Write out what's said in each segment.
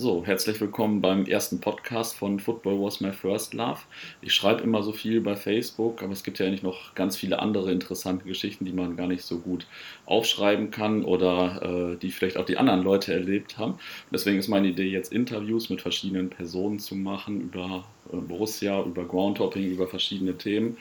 So, herzlich willkommen beim ersten Podcast von Football Was My First Love. Ich schreibe immer so viel bei Facebook, aber es gibt ja eigentlich noch ganz viele andere interessante Geschichten, die man gar nicht so gut aufschreiben kann oder äh, die vielleicht auch die anderen Leute erlebt haben. Deswegen ist meine Idee, jetzt Interviews mit verschiedenen Personen zu machen über äh, Borussia, über Groundhopping, über verschiedene Themen.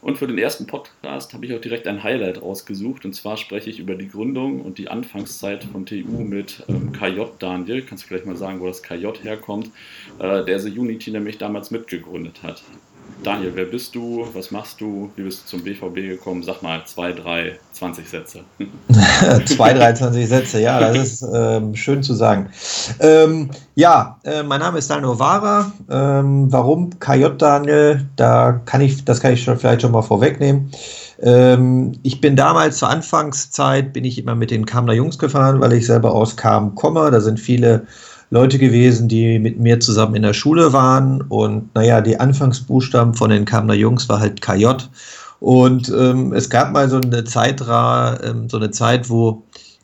Und für den ersten Podcast habe ich auch direkt ein Highlight rausgesucht. Und zwar spreche ich über die Gründung und die Anfangszeit von TU mit ähm, KJ Daniel. Kannst du vielleicht mal sagen, wo das KJ herkommt? Äh, der The Unity nämlich damals mitgegründet hat. Daniel, wer bist du? Was machst du? Wie bist du zum BVB gekommen? Sag mal zwei, drei, 20 Sätze. zwei, drei, 20 Sätze, ja, das ist ähm, schön zu sagen. Ähm, ja, äh, mein Name ist Daniel Ovara. Ähm, warum KJ Daniel? Da kann ich, das kann ich schon, vielleicht schon mal vorwegnehmen. Ähm, ich bin damals zur Anfangszeit, bin ich immer mit den Kamner Jungs gefahren, weil ich selber aus Kam komme. Da sind viele Leute gewesen, die mit mir zusammen in der Schule waren. Und naja, die Anfangsbuchstaben von den Kamner Jungs war halt KJ. Und ähm, es gab mal so eine Zeit, ähm, so eine Zeit, wo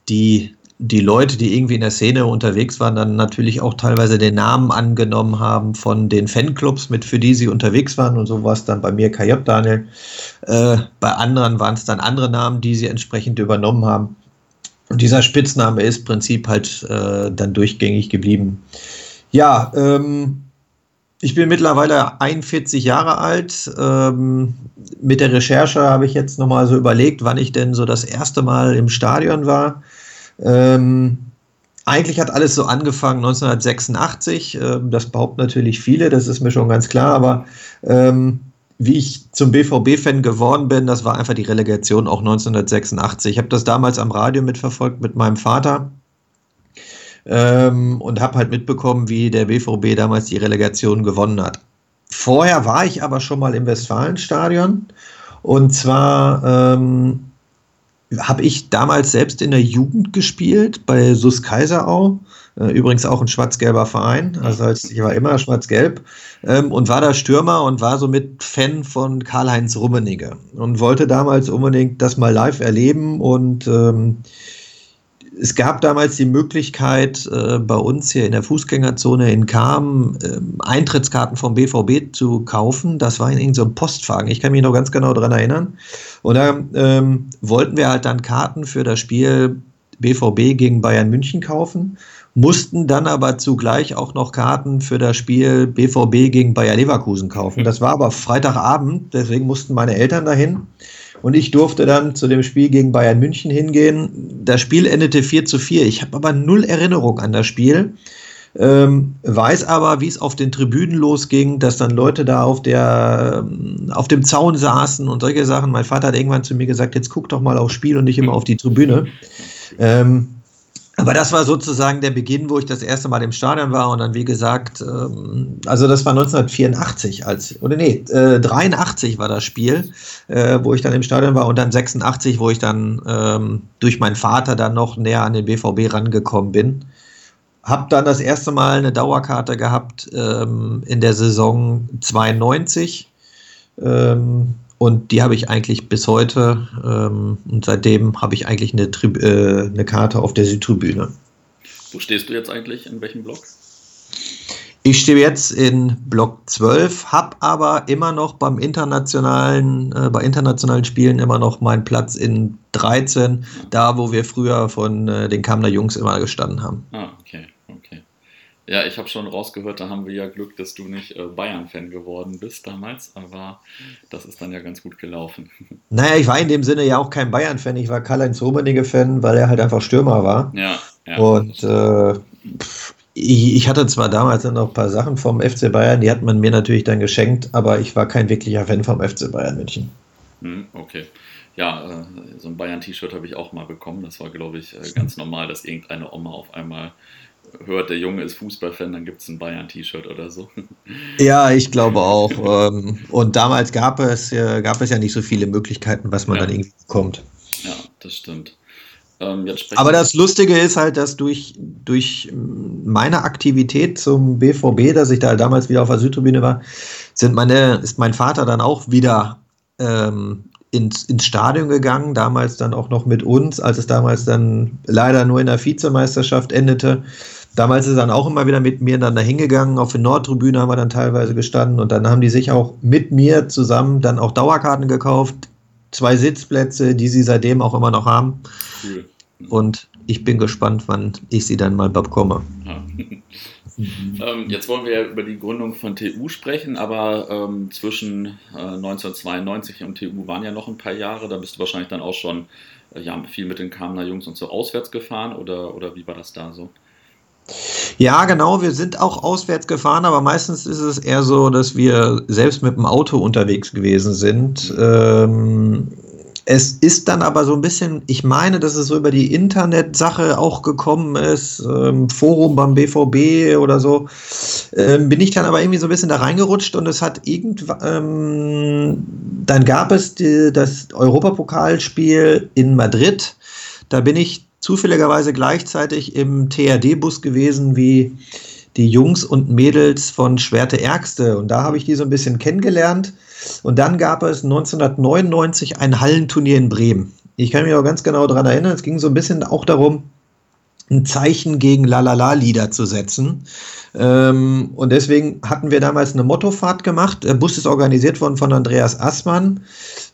die, die Leute, die irgendwie in der Szene unterwegs waren, dann natürlich auch teilweise den Namen angenommen haben von den Fanclubs, mit für die sie unterwegs waren. Und so war es dann bei mir KJ Daniel. Äh, bei anderen waren es dann andere Namen, die sie entsprechend übernommen haben. Und dieser Spitzname ist im Prinzip halt äh, dann durchgängig geblieben. Ja, ähm, ich bin mittlerweile 41 Jahre alt. Ähm, mit der Recherche habe ich jetzt nochmal so überlegt, wann ich denn so das erste Mal im Stadion war. Ähm, eigentlich hat alles so angefangen 1986. Ähm, das behaupten natürlich viele, das ist mir schon ganz klar, aber ähm, wie ich zum BVB-Fan geworden bin, das war einfach die Relegation auch 1986. Ich habe das damals am Radio mitverfolgt mit meinem Vater ähm, und habe halt mitbekommen, wie der BVB damals die Relegation gewonnen hat. Vorher war ich aber schon mal im Westfalenstadion und zwar ähm, habe ich damals selbst in der Jugend gespielt bei SUS Kaiserau übrigens auch ein schwarz-gelber Verein, also als, ich war immer schwarz-gelb ähm, und war da Stürmer und war somit Fan von Karl-Heinz Rummenigge und wollte damals unbedingt das mal live erleben und ähm, es gab damals die Möglichkeit, äh, bei uns hier in der Fußgängerzone in Kam äh, Eintrittskarten vom BVB zu kaufen. Das war in irgendeinem Postwagen. Ich kann mich noch ganz genau daran erinnern. Und da ähm, wollten wir halt dann Karten für das Spiel BVB gegen Bayern München kaufen mussten dann aber zugleich auch noch Karten für das Spiel BVB gegen Bayer Leverkusen kaufen. Das war aber Freitagabend, deswegen mussten meine Eltern dahin. Und ich durfte dann zu dem Spiel gegen Bayern München hingehen. Das Spiel endete 4 zu 4. Ich habe aber null Erinnerung an das Spiel. Ähm, weiß aber, wie es auf den Tribünen losging, dass dann Leute da auf, der, auf dem Zaun saßen und solche Sachen. Mein Vater hat irgendwann zu mir gesagt, jetzt guck doch mal aufs Spiel und nicht immer auf die Tribüne. Ähm, aber das war sozusagen der Beginn, wo ich das erste Mal im Stadion war und dann, wie gesagt, ähm, also das war 1984 als, oder nee, äh, 83 war das Spiel, äh, wo ich dann im Stadion war und dann 86, wo ich dann ähm, durch meinen Vater dann noch näher an den BVB rangekommen bin. Hab dann das erste Mal eine Dauerkarte gehabt ähm, in der Saison 92. Ähm, und die habe ich eigentlich bis heute. Ähm, und seitdem habe ich eigentlich eine, äh, eine Karte auf der Südtribüne. Wo stehst du jetzt eigentlich? In welchem Block? Ich stehe jetzt in Block 12, habe aber immer noch beim internationalen, äh, bei internationalen Spielen immer noch meinen Platz in 13, da wo wir früher von äh, den Kamner Jungs immer gestanden haben. Ah, okay. Ja, ich habe schon rausgehört, da haben wir ja Glück, dass du nicht äh, Bayern-Fan geworden bist damals, aber das ist dann ja ganz gut gelaufen. Naja, ich war in dem Sinne ja auch kein Bayern-Fan, ich war Karl-Heinz Rummenigge-Fan, weil er halt einfach Stürmer war. Ja, ja. Und äh, ich, ich, hatte zwar damals dann noch ein paar Sachen vom FC Bayern, die hat man mir natürlich dann geschenkt, aber ich war kein wirklicher Fan vom FC Bayern München. Hm, okay. Ja, äh, so ein Bayern-T-Shirt habe ich auch mal bekommen. Das war, glaube ich, äh, ganz normal, dass irgendeine Oma auf einmal hört, der Junge ist Fußballfan, dann gibt es ein Bayern-T-Shirt oder so. Ja, ich glaube auch. Ähm, und damals gab es, gab es ja nicht so viele Möglichkeiten, was man ja. dann irgendwie bekommt. Ja, das stimmt. Ähm, Aber das Lustige ist halt, dass durch, durch meine Aktivität zum BVB, dass ich da damals wieder auf der Südtribüne war, sind meine, ist mein Vater dann auch wieder ähm, ins, ins Stadion gegangen, damals dann auch noch mit uns, als es damals dann leider nur in der Vizemeisterschaft endete. Damals ist er dann auch immer wieder mit mir dann da hingegangen. Auf der Nordtribüne haben wir dann teilweise gestanden und dann haben die sich auch mit mir zusammen dann auch Dauerkarten gekauft. Zwei Sitzplätze, die sie seitdem auch immer noch haben. Cool. Und ich bin gespannt, wann ich sie dann mal bekomme. Ja. ähm, jetzt wollen wir ja über die Gründung von TU sprechen, aber ähm, zwischen äh, 1992 und TU waren ja noch ein paar Jahre. Da bist du wahrscheinlich dann auch schon äh, ja, viel mit den Kamener Jungs und so auswärts gefahren oder, oder wie war das da so? Ja, genau, wir sind auch auswärts gefahren, aber meistens ist es eher so, dass wir selbst mit dem Auto unterwegs gewesen sind. Ähm, es ist dann aber so ein bisschen, ich meine, dass es so über die Internetsache auch gekommen ist, ähm, Forum beim BVB oder so, ähm, bin ich dann aber irgendwie so ein bisschen da reingerutscht und es hat irgendwann, ähm, dann gab es die, das Europapokalspiel in Madrid, da bin ich zufälligerweise gleichzeitig im TRD-Bus gewesen wie die Jungs und Mädels von Schwerte Ärgste und da habe ich die so ein bisschen kennengelernt und dann gab es 1999 ein Hallenturnier in Bremen. Ich kann mich auch ganz genau daran erinnern, es ging so ein bisschen auch darum, ein Zeichen gegen Lalala-Lieder zu setzen. Ähm, und deswegen hatten wir damals eine Mottofahrt gemacht. Der Bus ist organisiert worden von Andreas Assmann.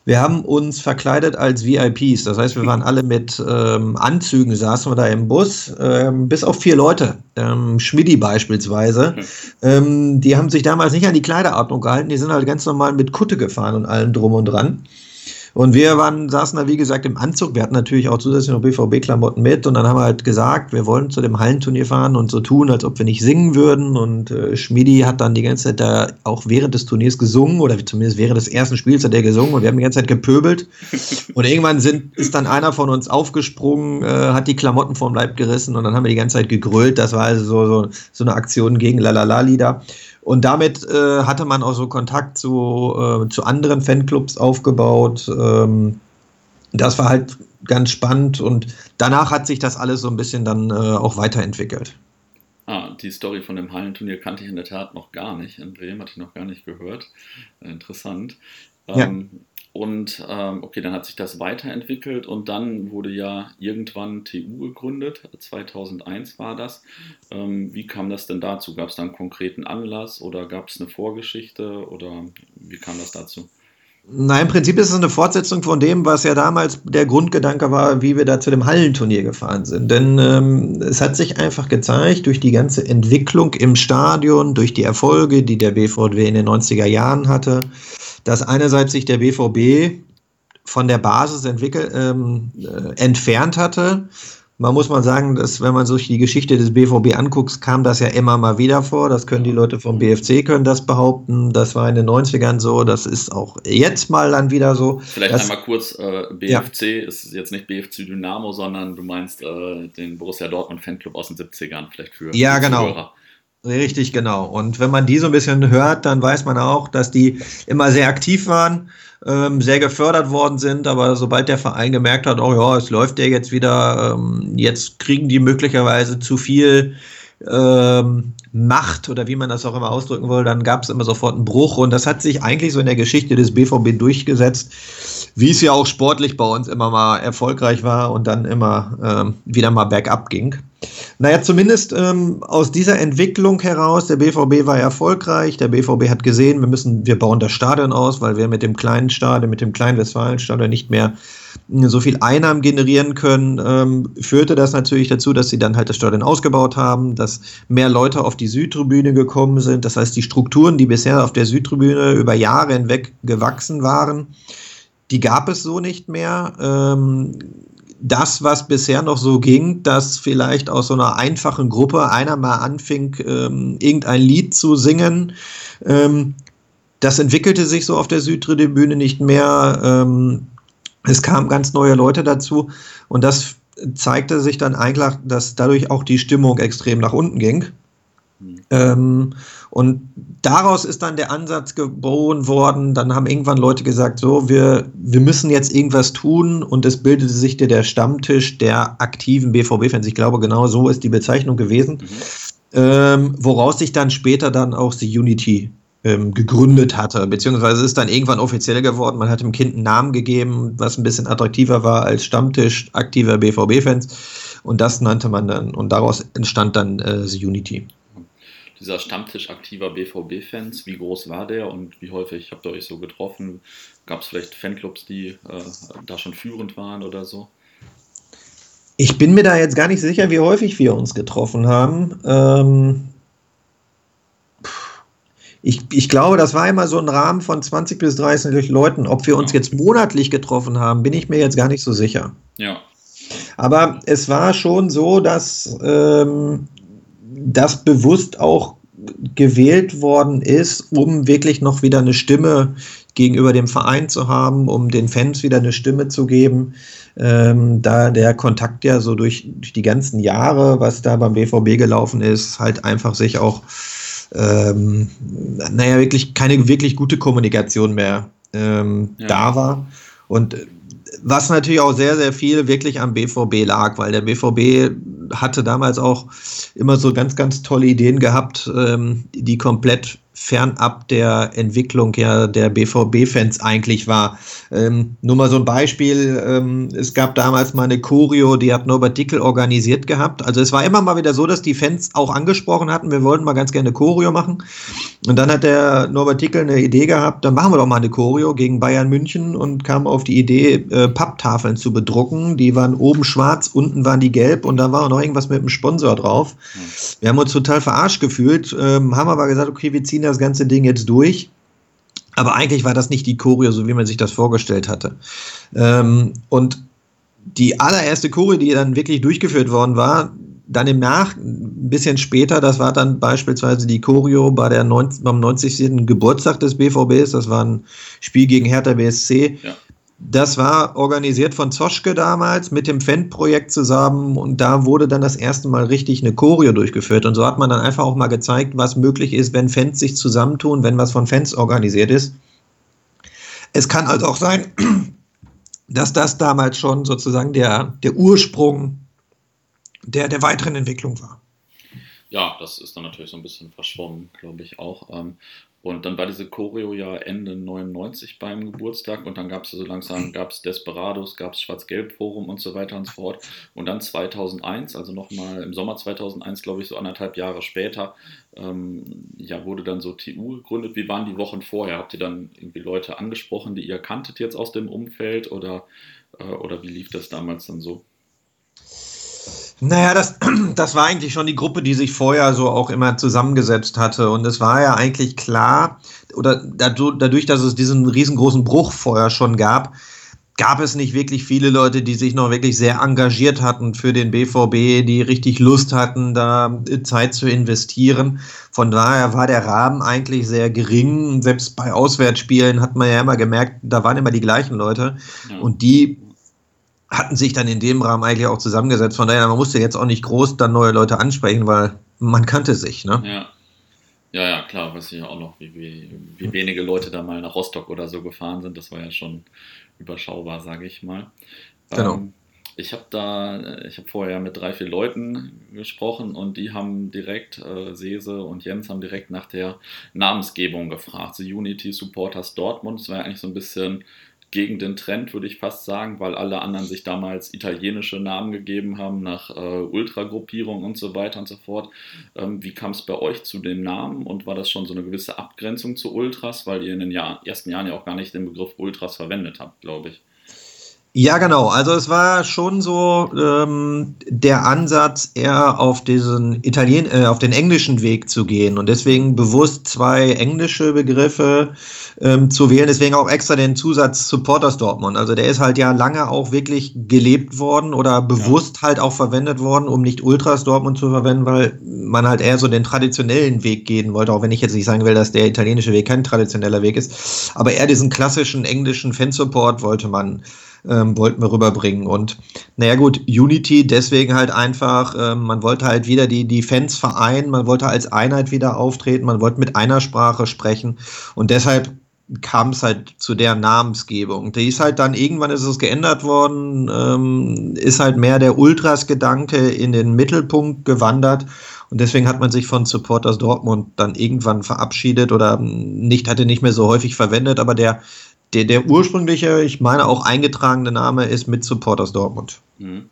Wir haben uns verkleidet als VIPs. Das heißt, wir waren alle mit ähm, Anzügen, saßen wir da im Bus, ähm, bis auf vier Leute. Ähm, Schmidti beispielsweise. Ähm, die haben sich damals nicht an die Kleiderordnung gehalten. Die sind halt ganz normal mit Kutte gefahren und allem drum und dran. Und wir waren, saßen da, wie gesagt, im Anzug. Wir hatten natürlich auch zusätzlich noch BVB-Klamotten mit. Und dann haben wir halt gesagt, wir wollen zu dem Hallenturnier fahren und so tun, als ob wir nicht singen würden. Und äh, Schmidi hat dann die ganze Zeit da auch während des Turniers gesungen oder zumindest während des ersten Spiels hat er gesungen und wir haben die ganze Zeit gepöbelt. Und irgendwann sind, ist dann einer von uns aufgesprungen, äh, hat die Klamotten vom Leib gerissen und dann haben wir die ganze Zeit gegrölt. Das war also so, so, so eine Aktion gegen Lalala-Lieder. Und damit äh, hatte man auch so Kontakt zu, äh, zu anderen Fanclubs aufgebaut. Ähm, das war halt ganz spannend und danach hat sich das alles so ein bisschen dann äh, auch weiterentwickelt. Ah, die Story von dem Hallenturnier kannte ich in der Tat noch gar nicht. In Bremen hatte ich noch gar nicht gehört. Interessant. Ähm, ja. Und ähm, okay, dann hat sich das weiterentwickelt und dann wurde ja irgendwann TU gegründet, 2001 war das. Ähm, wie kam das denn dazu? Gab es da einen konkreten Anlass oder gab es eine Vorgeschichte oder wie kam das dazu? Nein, im Prinzip ist es eine Fortsetzung von dem, was ja damals der Grundgedanke war, wie wir da zu dem Hallenturnier gefahren sind. Denn ähm, es hat sich einfach gezeigt, durch die ganze Entwicklung im Stadion, durch die Erfolge, die der BVW in den 90er Jahren hatte, dass einerseits sich der BVB von der Basis entwickelt, ähm, äh, entfernt hatte. Man muss mal sagen, dass wenn man sich die Geschichte des BVB anguckt, kam das ja immer mal wieder vor. Das können die Leute vom BFC können das behaupten. Das war in den 90ern so. Das ist auch jetzt mal dann wieder so. Vielleicht das, einmal kurz, äh, BFC ja. ist jetzt nicht BFC Dynamo, sondern du meinst äh, den Borussia Dortmund Fanclub aus den 70ern, vielleicht für Ja, genau. Zuhörer. Richtig, genau. Und wenn man die so ein bisschen hört, dann weiß man auch, dass die immer sehr aktiv waren, ähm, sehr gefördert worden sind, aber sobald der Verein gemerkt hat, oh ja, es läuft ja jetzt wieder, ähm, jetzt kriegen die möglicherweise zu viel ähm, Macht oder wie man das auch immer ausdrücken will, dann gab es immer sofort einen Bruch und das hat sich eigentlich so in der Geschichte des BVB durchgesetzt, wie es ja auch sportlich bei uns immer mal erfolgreich war und dann immer ähm, wieder mal bergab ging. Naja, zumindest ähm, aus dieser Entwicklung heraus, der BVB war erfolgreich, der BVB hat gesehen, wir müssen, wir bauen das Stadion aus, weil wir mit dem kleinen Stadion, mit dem kleinen Westfalenstadion nicht mehr äh, so viel Einnahmen generieren können, ähm, führte das natürlich dazu, dass sie dann halt das Stadion ausgebaut haben, dass mehr Leute auf die Südtribüne gekommen sind. Das heißt, die Strukturen, die bisher auf der Südtribüne über Jahre hinweg gewachsen waren, die gab es so nicht mehr. Ähm, das, was bisher noch so ging, dass vielleicht aus so einer einfachen Gruppe einer mal anfing, ähm, irgendein Lied zu singen, ähm, das entwickelte sich so auf der Südtribüne nicht mehr. Ähm, es kamen ganz neue Leute dazu und das zeigte sich dann eigentlich, dass dadurch auch die Stimmung extrem nach unten ging. Ähm, und daraus ist dann der Ansatz geboren worden. Dann haben irgendwann Leute gesagt, so, wir, wir müssen jetzt irgendwas tun. Und es bildete sich der, der Stammtisch der aktiven BVB-Fans. Ich glaube, genau so ist die Bezeichnung gewesen. Mhm. Ähm, woraus sich dann später dann auch die Unity ähm, gegründet hatte, beziehungsweise ist dann irgendwann offiziell geworden. Man hat dem Kind einen Namen gegeben, was ein bisschen attraktiver war als Stammtisch aktiver BVB-Fans. Und das nannte man dann, und daraus entstand dann äh, The Unity. Dieser Stammtisch aktiver BVB-Fans, wie groß war der und wie häufig habt ihr euch so getroffen? Gab es vielleicht Fanclubs, die äh, da schon führend waren oder so? Ich bin mir da jetzt gar nicht sicher, wie häufig wir uns getroffen haben. Ähm, ich, ich glaube, das war immer so ein Rahmen von 20 bis 30 Leuten. Ob wir uns jetzt monatlich getroffen haben, bin ich mir jetzt gar nicht so sicher. Ja. Aber es war schon so, dass ähm, das bewusst auch gewählt worden ist, um wirklich noch wieder eine Stimme gegenüber dem Verein zu haben, um den Fans wieder eine Stimme zu geben ähm, da der Kontakt ja so durch, durch die ganzen Jahre, was da beim BVB gelaufen ist, halt einfach sich auch, ähm, naja, wirklich keine wirklich gute Kommunikation mehr ähm, ja. da war. Und was natürlich auch sehr, sehr viel wirklich am BVB lag, weil der BVB hatte damals auch immer so ganz, ganz tolle Ideen gehabt, ähm, die komplett fernab der Entwicklung ja der BVB-Fans eigentlich war. Ähm, nur mal so ein Beispiel, ähm, es gab damals mal eine Choreo, die hat Norbert Dickel organisiert gehabt. Also es war immer mal wieder so, dass die Fans auch angesprochen hatten, wir wollten mal ganz gerne Choreo machen. Und dann hat der Norbert Dickel eine Idee gehabt, dann machen wir doch mal eine Choreo gegen Bayern München und kam auf die Idee, äh, Papptafeln zu bedrucken. Die waren oben schwarz, unten waren die gelb und da war auch noch irgendwas mit einem Sponsor drauf. Wir haben uns total verarscht gefühlt, ähm, haben aber gesagt, okay, wir ziehen das ganze Ding jetzt durch. Aber eigentlich war das nicht die Choreo, so wie man sich das vorgestellt hatte. Ähm, und die allererste Choreo, die dann wirklich durchgeführt worden war, dann im Nach, ein bisschen später, das war dann beispielsweise die Choreo bei der 90, beim 90. Geburtstag des BVBs, das war ein Spiel gegen Hertha BSC. Ja. Das war organisiert von Zoschke damals mit dem Fan-Projekt zusammen und da wurde dann das erste Mal richtig eine Choreo durchgeführt. Und so hat man dann einfach auch mal gezeigt, was möglich ist, wenn Fans sich zusammentun, wenn was von Fans organisiert ist. Es kann also auch sein, dass das damals schon sozusagen der, der Ursprung der, der weiteren Entwicklung war. Ja, das ist dann natürlich so ein bisschen verschwommen, glaube ich auch. Ähm, und dann war diese Choreo ja Ende 99 beim Geburtstag und dann gab es so langsam, gab es Desperados, gab es Schwarz-Gelb-Forum und so weiter und so fort. Und dann 2001, also nochmal im Sommer 2001, glaube ich, so anderthalb Jahre später, ähm, ja, wurde dann so TU gegründet. Wie waren die Wochen vorher? Habt ihr dann irgendwie Leute angesprochen, die ihr kanntet jetzt aus dem Umfeld oder, äh, oder wie lief das damals dann so? Naja, das, das war eigentlich schon die Gruppe, die sich vorher so auch immer zusammengesetzt hatte. Und es war ja eigentlich klar, oder dadurch, dass es diesen riesengroßen Bruch vorher schon gab, gab es nicht wirklich viele Leute, die sich noch wirklich sehr engagiert hatten für den BVB, die richtig Lust hatten, da Zeit zu investieren. Von daher war der Rahmen eigentlich sehr gering. Selbst bei Auswärtsspielen hat man ja immer gemerkt, da waren immer die gleichen Leute. Und die hatten sich dann in dem Rahmen eigentlich auch zusammengesetzt. Von daher, man musste jetzt auch nicht groß dann neue Leute ansprechen, weil man kannte sich. Ne? Ja. Ja, ja, klar, weiß ich ja auch noch, wie, wie, wie wenige Leute da mal nach Rostock oder so gefahren sind. Das war ja schon überschaubar, sage ich mal. Genau. Ähm, ich habe da, ich habe vorher mit drei, vier Leuten gesprochen und die haben direkt, äh, Sese und Jens haben direkt nach der Namensgebung gefragt. The Unity Supporters Dortmund, das war ja eigentlich so ein bisschen gegen den Trend, würde ich fast sagen, weil alle anderen sich damals italienische Namen gegeben haben, nach äh, Ultragruppierung und so weiter und so fort. Ähm, wie kam es bei euch zu den Namen und war das schon so eine gewisse Abgrenzung zu Ultras, weil ihr in den Jahr, ersten Jahren ja auch gar nicht den Begriff Ultras verwendet habt, glaube ich? Ja, genau. Also es war schon so ähm, der Ansatz, eher auf diesen Italien, äh, auf den englischen Weg zu gehen und deswegen bewusst zwei englische Begriffe ähm, zu wählen. Deswegen auch extra den Zusatz Supporters Dortmund. Also der ist halt ja lange auch wirklich gelebt worden oder bewusst ja. halt auch verwendet worden, um nicht Ultras Dortmund zu verwenden, weil man halt eher so den traditionellen Weg gehen wollte. Auch wenn ich jetzt nicht sagen will, dass der italienische Weg kein traditioneller Weg ist, aber eher diesen klassischen englischen Fansupport wollte man ähm, wollten wir rüberbringen. Und naja gut, Unity deswegen halt einfach, ähm, man wollte halt wieder die, die Fans vereinen, man wollte als Einheit wieder auftreten, man wollte mit einer Sprache sprechen und deshalb kam es halt zu der Namensgebung. Die ist halt dann, irgendwann ist es geändert worden, ähm, ist halt mehr der Ultras-Gedanke in den Mittelpunkt gewandert und deswegen hat man sich von Supporters Dortmund dann irgendwann verabschiedet oder nicht, hatte nicht mehr so häufig verwendet, aber der, der, der ursprüngliche, ich meine auch eingetragene Name ist mit Supporters Dortmund. Mhm.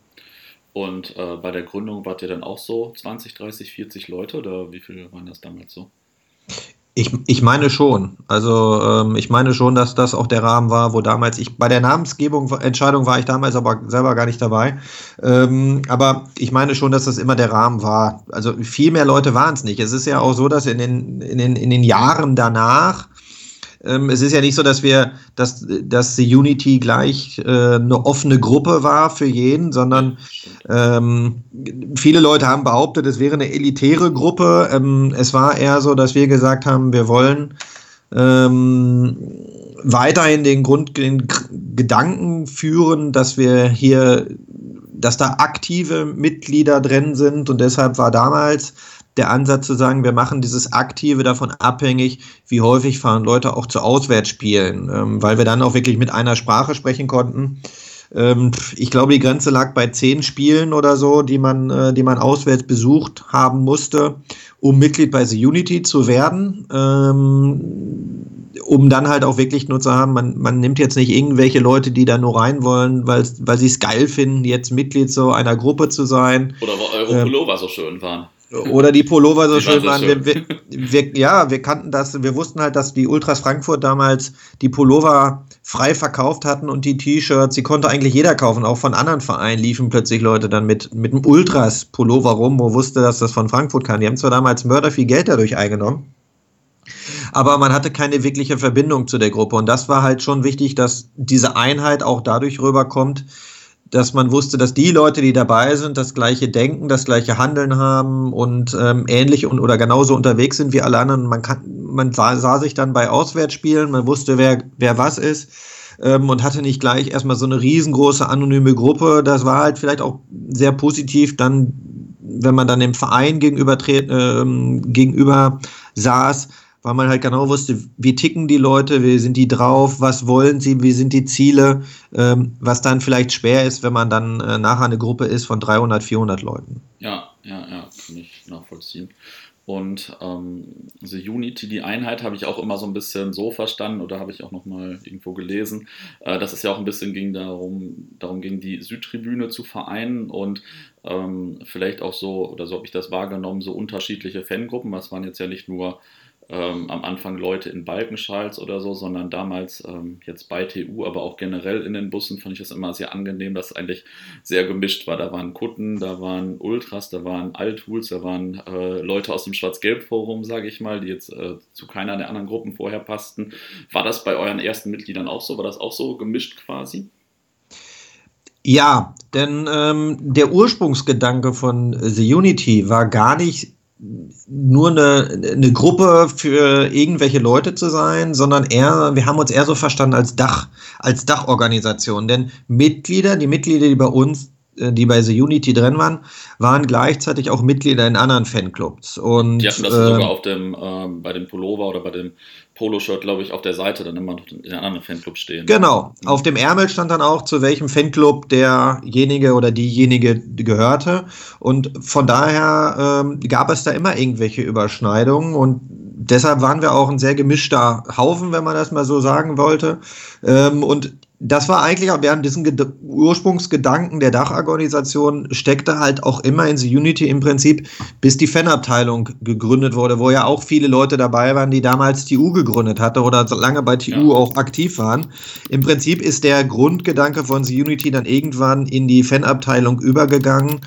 Und äh, bei der Gründung wart ihr dann auch so 20, 30, 40 Leute oder wie viele waren das damals so? Ich, ich meine schon. Also ähm, ich meine schon, dass das auch der Rahmen war, wo damals ich bei der Namensgebung Entscheidung war ich damals aber selber gar nicht dabei. Ähm, aber ich meine schon, dass das immer der Rahmen war. Also viel mehr Leute waren es nicht. Es ist ja auch so, dass in den, in den, in den Jahren danach ähm, es ist ja nicht so, dass wir, dass, dass die Unity gleich äh, eine offene Gruppe war für jeden, sondern ähm, viele Leute haben behauptet, es wäre eine elitäre Gruppe. Ähm, es war eher so, dass wir gesagt haben, wir wollen ähm, weiterhin den Grund, den Gedanken führen, dass wir hier, dass da aktive Mitglieder drin sind und deshalb war damals der Ansatz zu sagen, wir machen dieses Aktive davon abhängig, wie häufig fahren Leute auch zu Auswärtsspielen, ähm, weil wir dann auch wirklich mit einer Sprache sprechen konnten. Ähm, ich glaube, die Grenze lag bei zehn Spielen oder so, die man, äh, die man auswärts besucht haben musste, um Mitglied bei The Unity zu werden. Ähm, um dann halt auch wirklich nur zu haben, man, man nimmt jetzt nicht irgendwelche Leute, die da nur rein wollen, weil, weil sie es geil finden, jetzt Mitglied so einer Gruppe zu sein. Oder weil eure ähm, Pullover so schön waren. Oder die Pullover so die schön waren. Wir, wir, wir, ja, wir kannten das, wir wussten halt, dass die Ultras Frankfurt damals die Pullover frei verkauft hatten und die T-Shirts, die konnte eigentlich jeder kaufen. Auch von anderen Vereinen liefen plötzlich Leute dann mit, mit einem Ultras-Pullover rum, wo wusste, dass das von Frankfurt kam. Die haben zwar damals Mörder viel Geld dadurch eingenommen, aber man hatte keine wirkliche Verbindung zu der Gruppe. Und das war halt schon wichtig, dass diese Einheit auch dadurch rüberkommt, dass man wusste, dass die Leute, die dabei sind, das gleiche Denken, das gleiche Handeln haben und ähm, ähnlich und oder genauso unterwegs sind wie alle anderen. Man kann, man sah, sah sich dann bei Auswärtsspielen, man wusste, wer, wer was ist ähm, und hatte nicht gleich erstmal so eine riesengroße anonyme Gruppe. Das war halt vielleicht auch sehr positiv dann, wenn man dann dem Verein gegenüber, ähm, gegenüber saß, weil man halt genau wusste, wie ticken die Leute, wie sind die drauf, was wollen sie, wie sind die Ziele, ähm, was dann vielleicht schwer ist, wenn man dann äh, nachher eine Gruppe ist von 300, 400 Leuten. Ja, ja, ja, kann ich nachvollziehen. Und ähm, The Unity, die Einheit, habe ich auch immer so ein bisschen so verstanden oder habe ich auch nochmal irgendwo gelesen, äh, dass es ja auch ein bisschen ging darum, darum ging, die Südtribüne zu vereinen und ähm, vielleicht auch so, oder so habe ich das wahrgenommen, so unterschiedliche Fangruppen. Das waren jetzt ja nicht nur ähm, am Anfang Leute in Balkenschals oder so, sondern damals ähm, jetzt bei TU, aber auch generell in den Bussen fand ich das immer sehr angenehm, dass es eigentlich sehr gemischt war. Da waren Kutten, da waren Ultras, da waren Althuls, da waren äh, Leute aus dem Schwarz-Gelb-Forum, sage ich mal, die jetzt äh, zu keiner der anderen Gruppen vorher passten. War das bei euren ersten Mitgliedern auch so? War das auch so gemischt quasi? Ja, denn ähm, der Ursprungsgedanke von The Unity war gar nicht nur eine, eine Gruppe für irgendwelche Leute zu sein, sondern eher, wir haben uns eher so verstanden als Dach, als Dachorganisation. Denn Mitglieder, die Mitglieder, die bei uns die bei The Unity drin waren, waren gleichzeitig auch Mitglieder in anderen Fanclubs. Und, die hatten das äh, sogar auf dem, äh, bei dem Pullover oder bei dem Poloshirt, glaube ich, auf der Seite dann immer noch in einem anderen Fanclub stehen. Genau. Auf dem Ärmel stand dann auch, zu welchem Fanclub derjenige oder diejenige gehörte. Und von daher ähm, gab es da immer irgendwelche Überschneidungen und deshalb waren wir auch ein sehr gemischter Haufen, wenn man das mal so sagen wollte. Ähm, und das war eigentlich auch während diesen Ged Ursprungsgedanken der Dachorganisation steckte halt auch immer in The Unity im Prinzip, bis die Fanabteilung gegründet wurde, wo ja auch viele Leute dabei waren, die damals TU gegründet hatte oder lange bei TU ja. auch aktiv waren. Im Prinzip ist der Grundgedanke von The Unity dann irgendwann in die Fanabteilung übergegangen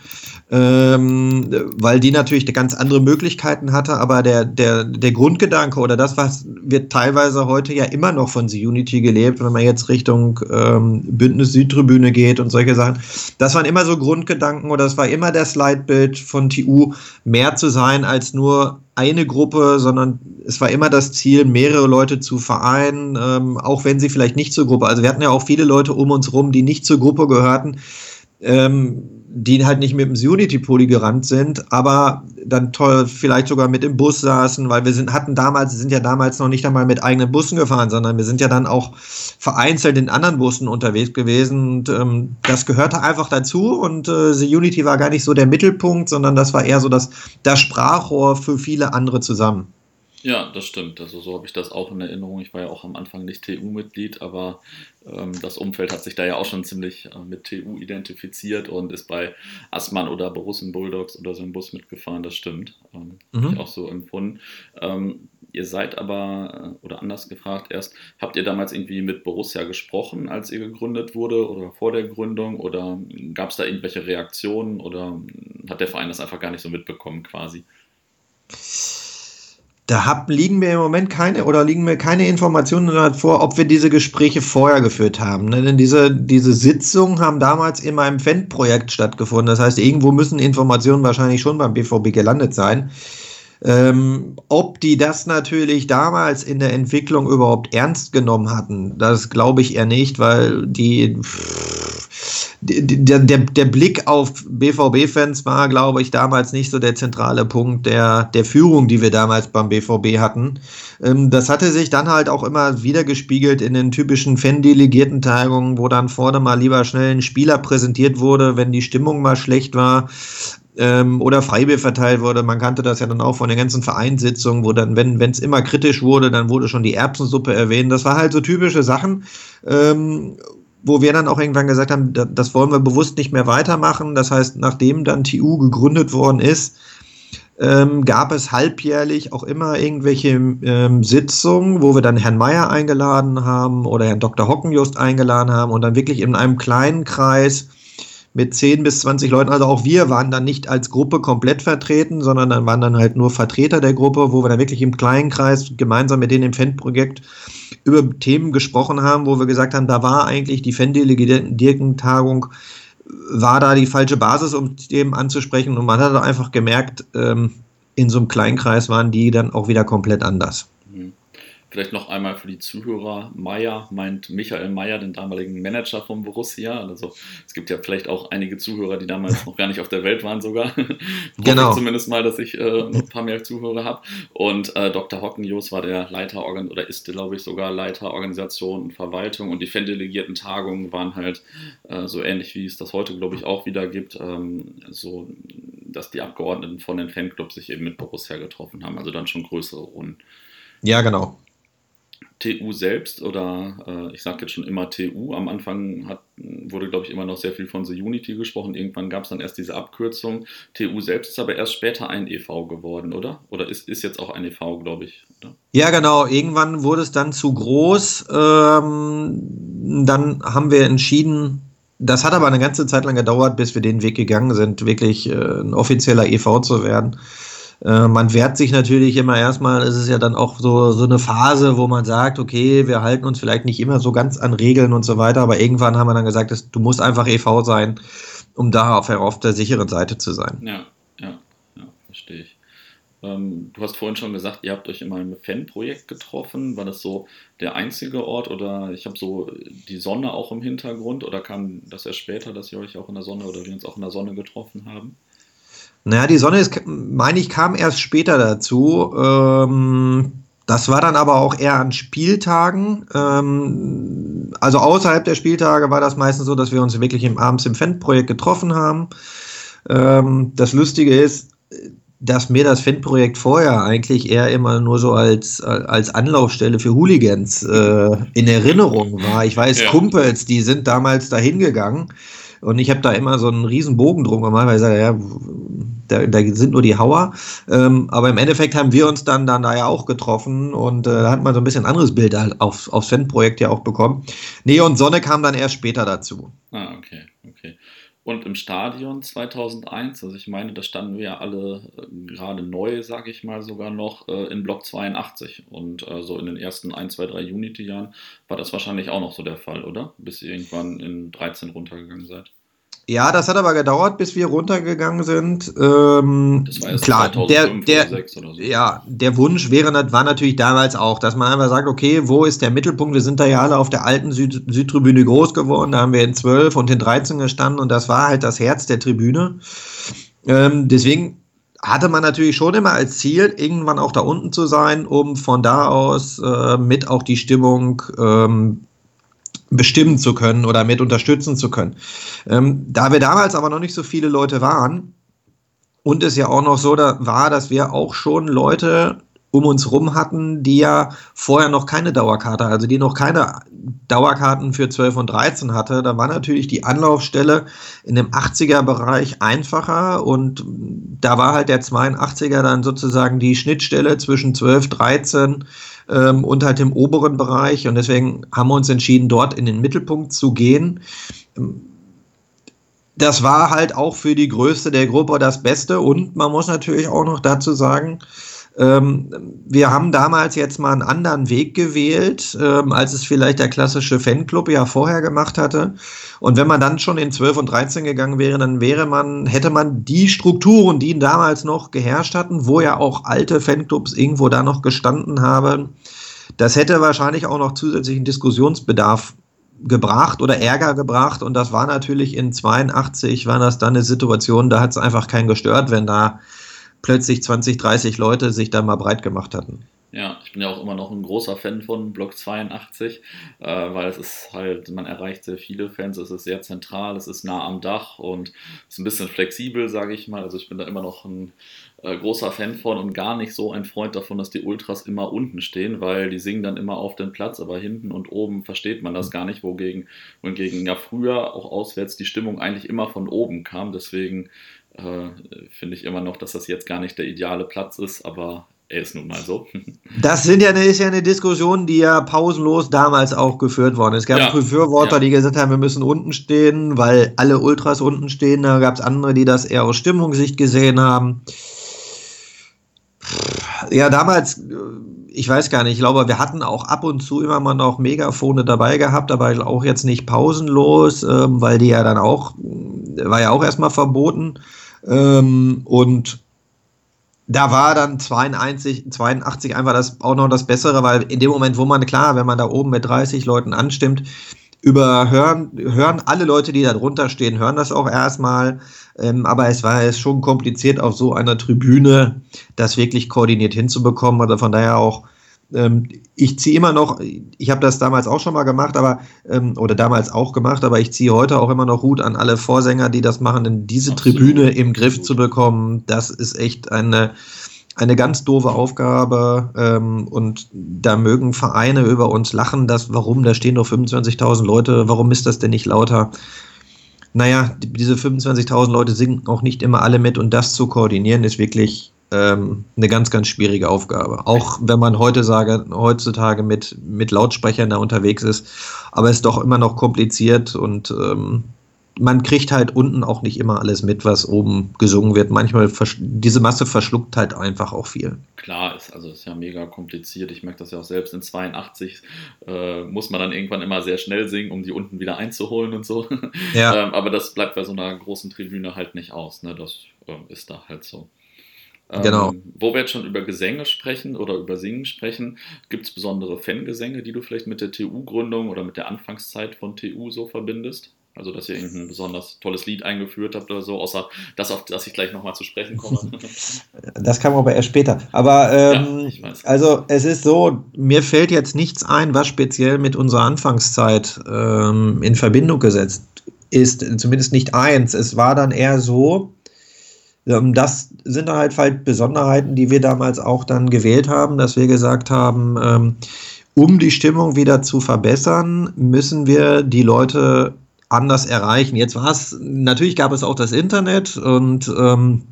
ähm, weil die natürlich ganz andere Möglichkeiten hatte, aber der, der, der Grundgedanke oder das, was wird teilweise heute ja immer noch von The Unity gelebt, wenn man jetzt Richtung ähm, Bündnis Südtribüne geht und solche Sachen, das waren immer so Grundgedanken oder das war immer das Leitbild von TU, mehr zu sein als nur eine Gruppe, sondern es war immer das Ziel, mehrere Leute zu vereinen, ähm, auch wenn sie vielleicht nicht zur Gruppe, also wir hatten ja auch viele Leute um uns rum, die nicht zur Gruppe gehörten, ähm, die halt nicht mit dem Unity-Pulli gerannt sind, aber dann toll vielleicht sogar mit im Bus saßen, weil wir sind, hatten damals, sind ja damals noch nicht einmal mit eigenen Bussen gefahren, sondern wir sind ja dann auch vereinzelt in anderen Bussen unterwegs gewesen und ähm, das gehörte einfach dazu und äh, The Unity war gar nicht so der Mittelpunkt, sondern das war eher so das, das Sprachrohr für viele andere zusammen. Ja, das stimmt. Also so habe ich das auch in Erinnerung. Ich war ja auch am Anfang nicht TU-Mitglied, aber ähm, das Umfeld hat sich da ja auch schon ziemlich äh, mit TU identifiziert und ist bei Assmann oder Borussen Bulldogs oder so im Bus mitgefahren. Das stimmt. Ähm, mhm. Habe ich auch so empfunden. Ähm, ihr seid aber, äh, oder anders gefragt erst, habt ihr damals irgendwie mit Borussia gesprochen, als ihr gegründet wurde oder vor der Gründung? Oder gab es da irgendwelche Reaktionen oder hat der Verein das einfach gar nicht so mitbekommen quasi? Da hab, liegen mir im Moment keine oder liegen mir keine Informationen vor, ob wir diese Gespräche vorher geführt haben. Ne? Denn diese, diese Sitzungen haben damals in meinem Fan-Projekt stattgefunden. Das heißt, irgendwo müssen Informationen wahrscheinlich schon beim BVB gelandet sein. Ähm, ob die das natürlich damals in der Entwicklung überhaupt ernst genommen hatten, das glaube ich eher nicht, weil die. Pff, der, der, der Blick auf BVB-Fans war, glaube ich, damals nicht so der zentrale Punkt der, der Führung, die wir damals beim BVB hatten. Ähm, das hatte sich dann halt auch immer wieder gespiegelt in den typischen Fan-Delegierten-Tagungen, wo dann vorne mal lieber schnell ein Spieler präsentiert wurde, wenn die Stimmung mal schlecht war ähm, oder Freibier verteilt wurde. Man kannte das ja dann auch von den ganzen Vereinssitzungen, wo dann, wenn es immer kritisch wurde, dann wurde schon die Erbsensuppe erwähnt. Das war halt so typische Sachen. Ähm, wo wir dann auch irgendwann gesagt haben, das wollen wir bewusst nicht mehr weitermachen. Das heißt, nachdem dann TU gegründet worden ist, ähm, gab es halbjährlich auch immer irgendwelche ähm, Sitzungen, wo wir dann Herrn Meier eingeladen haben oder Herrn Dr. Hockenjust eingeladen haben und dann wirklich in einem kleinen Kreis mit 10 bis 20 Leuten. Also auch wir waren dann nicht als Gruppe komplett vertreten, sondern dann waren dann halt nur Vertreter der Gruppe, wo wir dann wirklich im kleinen Kreis gemeinsam mit denen im Fan-Projekt über Themen gesprochen haben, wo wir gesagt haben, da war eigentlich die Fan-Delegierten-Tagung, war da die falsche Basis, um Themen anzusprechen. Und man hat einfach gemerkt, ähm, in so einem Kleinkreis waren die dann auch wieder komplett anders. Vielleicht noch einmal für die Zuhörer. Meier meint Michael Meier, den damaligen Manager von Borussia. Also es gibt ja vielleicht auch einige Zuhörer, die damals noch gar nicht auf der Welt waren sogar. genau. zumindest mal, dass ich äh, ein paar mehr Zuhörer habe. Und äh, Dr. Hockenjos war der Leiter oder ist, glaube ich, sogar Leiter Organisation und Verwaltung. Und die Fan-Delegierten Tagungen waren halt äh, so ähnlich, wie es das heute, glaube ich, auch wieder gibt. Ähm, so, dass die Abgeordneten von den Fanclubs sich eben mit Borussia getroffen haben. Also dann schon größere Runden. Ja, genau. TU selbst oder äh, ich sage jetzt schon immer TU. Am Anfang hat, wurde, glaube ich, immer noch sehr viel von The Unity gesprochen. Irgendwann gab es dann erst diese Abkürzung. TU selbst ist aber erst später ein EV geworden, oder? Oder ist, ist jetzt auch ein EV, glaube ich. Oder? Ja, genau. Irgendwann wurde es dann zu groß. Ähm, dann haben wir entschieden, das hat aber eine ganze Zeit lang gedauert, bis wir den Weg gegangen sind, wirklich äh, ein offizieller EV zu werden. Äh, man wehrt sich natürlich immer erstmal, es ist ja dann auch so, so eine Phase, wo man sagt, okay, wir halten uns vielleicht nicht immer so ganz an Regeln und so weiter, aber irgendwann haben wir dann gesagt, dass, du musst einfach EV sein, um da auf, auf der sicheren Seite zu sein. Ja, ja, ja, verstehe ich. Ähm, du hast vorhin schon gesagt, ihr habt euch in meinem Fanprojekt getroffen. War das so der einzige Ort oder ich habe so die Sonne auch im Hintergrund oder kam das erst später, dass ihr euch auch in der Sonne oder wir uns auch in der Sonne getroffen haben? Naja, die Sonne ist, meine ich, kam erst später dazu. Ähm, das war dann aber auch eher an Spieltagen. Ähm, also außerhalb der Spieltage war das meistens so, dass wir uns wirklich im, abends im Fan-Projekt getroffen haben. Ähm, das Lustige ist, dass mir das Fan-Projekt vorher eigentlich eher immer nur so als, als Anlaufstelle für Hooligans äh, in Erinnerung war. Ich weiß, ja. Kumpels, die sind damals dahin gegangen und ich habe da immer so einen riesen Bogen drum gemacht, weil ich sage, ja, da, da sind nur die Hauer. Ähm, aber im Endeffekt haben wir uns dann, dann da ja auch getroffen und äh, da hat man so ein bisschen anderes Bild halt auf, aufs Fan-Projekt ja auch bekommen. Nee, und Sonne kam dann erst später dazu. Ah, okay, okay. Und im Stadion 2001, also ich meine, da standen wir ja alle äh, gerade neu, sage ich mal sogar noch, äh, in Block 82. Und äh, so in den ersten 1, 2, 3 Unity-Jahren war das wahrscheinlich auch noch so der Fall, oder? Bis ihr irgendwann in 13 runtergegangen seid. Ja, das hat aber gedauert, bis wir runtergegangen sind. Ähm, das war erst klar, 2005 der, der, oder oder so. Ja, der Wunsch wäre, war natürlich damals auch, dass man einfach sagt, okay, wo ist der Mittelpunkt? Wir sind da ja alle auf der alten Süd Südtribüne groß geworden, da haben wir in 12 und in 13 gestanden und das war halt das Herz der Tribüne. Ähm, deswegen hatte man natürlich schon immer als Ziel, irgendwann auch da unten zu sein, um von da aus äh, mit auch die Stimmung ähm, bestimmen zu können oder mit unterstützen zu können. Ähm, da wir damals aber noch nicht so viele Leute waren und es ja auch noch so da war, dass wir auch schon Leute um uns rum hatten, die ja vorher noch keine Dauerkarte, also die noch keine Dauerkarten für 12 und 13 hatte. Da war natürlich die Anlaufstelle in dem 80er-Bereich einfacher und da war halt der 82er dann sozusagen die Schnittstelle zwischen 12, 13 ähm, und halt dem oberen Bereich. Und deswegen haben wir uns entschieden, dort in den Mittelpunkt zu gehen. Das war halt auch für die Größte der Gruppe das Beste. Und man muss natürlich auch noch dazu sagen, ähm, wir haben damals jetzt mal einen anderen Weg gewählt, ähm, als es vielleicht der klassische Fanclub ja vorher gemacht hatte. Und wenn man dann schon in 12 und 13 gegangen wäre, dann wäre man, hätte man die Strukturen, die damals noch geherrscht hatten, wo ja auch alte Fanclubs irgendwo da noch gestanden haben, das hätte wahrscheinlich auch noch zusätzlichen Diskussionsbedarf gebracht oder Ärger gebracht und das war natürlich in 82 war das dann eine Situation, da hat es einfach keinen gestört, wenn da plötzlich 20, 30 Leute sich da mal breit gemacht hatten. Ja, ich bin ja auch immer noch ein großer Fan von Block 82, äh, weil es ist halt, man erreicht sehr viele Fans, es ist sehr zentral, es ist nah am Dach und ist ein bisschen flexibel, sage ich mal. Also ich bin da immer noch ein äh, großer Fan von und gar nicht so ein Freund davon, dass die Ultras immer unten stehen, weil die singen dann immer auf den Platz, aber hinten und oben versteht man das gar nicht, wogegen, wogegen ja früher auch auswärts die Stimmung eigentlich immer von oben kam. Deswegen äh, finde ich immer noch, dass das jetzt gar nicht der ideale Platz ist, aber er ist nun mal so. Das sind ja eine, ist ja eine Diskussion, die ja pausenlos damals auch geführt worden ist. Es gab ja, Befürworter, ja. die gesagt haben, wir müssen unten stehen, weil alle Ultras unten stehen. Da gab es andere, die das eher aus Stimmungssicht gesehen haben. Ja, damals, ich weiß gar nicht, ich glaube, wir hatten auch ab und zu immer mal noch Megafone dabei gehabt, aber auch jetzt nicht pausenlos, ähm, weil die ja dann auch, war ja auch erstmal verboten. Ähm, und da war dann 82, 82 einfach das, auch noch das Bessere, weil in dem Moment, wo man, klar, wenn man da oben mit 30 Leuten anstimmt, überhören, hören alle Leute, die da drunter stehen, hören das auch erstmal. Ähm, aber es war es schon kompliziert, auf so einer Tribüne das wirklich koordiniert hinzubekommen. Also von daher auch ähm, ich ziehe immer noch, ich habe das damals auch schon mal gemacht, aber ähm, oder damals auch gemacht, aber ich ziehe heute auch immer noch Hut an alle Vorsänger, die das machen, denn diese Absolut. Tribüne im Griff zu bekommen, das ist echt eine eine ganz doofe Aufgabe ähm, und da mögen Vereine über uns lachen, dass warum, da stehen nur 25.000 Leute, warum ist das denn nicht lauter? Naja, diese 25.000 Leute singen auch nicht immer alle mit und das zu koordinieren ist wirklich ähm, eine ganz, ganz schwierige Aufgabe. Auch wenn man heute sage, heutzutage mit, mit Lautsprechern da unterwegs ist, aber es ist doch immer noch kompliziert und ähm, man kriegt halt unten auch nicht immer alles mit, was oben gesungen wird. Manchmal diese Masse verschluckt halt einfach auch viel. Klar, ist, also ist ja mega kompliziert. Ich merke das ja auch selbst in 82 äh, muss man dann irgendwann immer sehr schnell singen, um die unten wieder einzuholen und so. Ja. ähm, aber das bleibt bei so einer großen Tribüne halt nicht aus. Ne? Das äh, ist da halt so. Genau. Ähm, wo wir jetzt schon über Gesänge sprechen oder über Singen sprechen, gibt es besondere Fangesänge, die du vielleicht mit der TU-Gründung oder mit der Anfangszeit von TU so verbindest? Also, dass ihr irgendein besonders tolles Lied eingeführt habt oder so, außer das, auf das ich gleich nochmal zu sprechen komme. Das kam aber erst später. Aber ähm, ja, also es ist so, mir fällt jetzt nichts ein, was speziell mit unserer Anfangszeit ähm, in Verbindung gesetzt ist. Zumindest nicht eins. Es war dann eher so, ähm, das sind halt, halt Besonderheiten, die wir damals auch dann gewählt haben, dass wir gesagt haben, ähm, um die Stimmung wieder zu verbessern, müssen wir die Leute anders erreichen. Jetzt war es, natürlich gab es auch das Internet und ähm,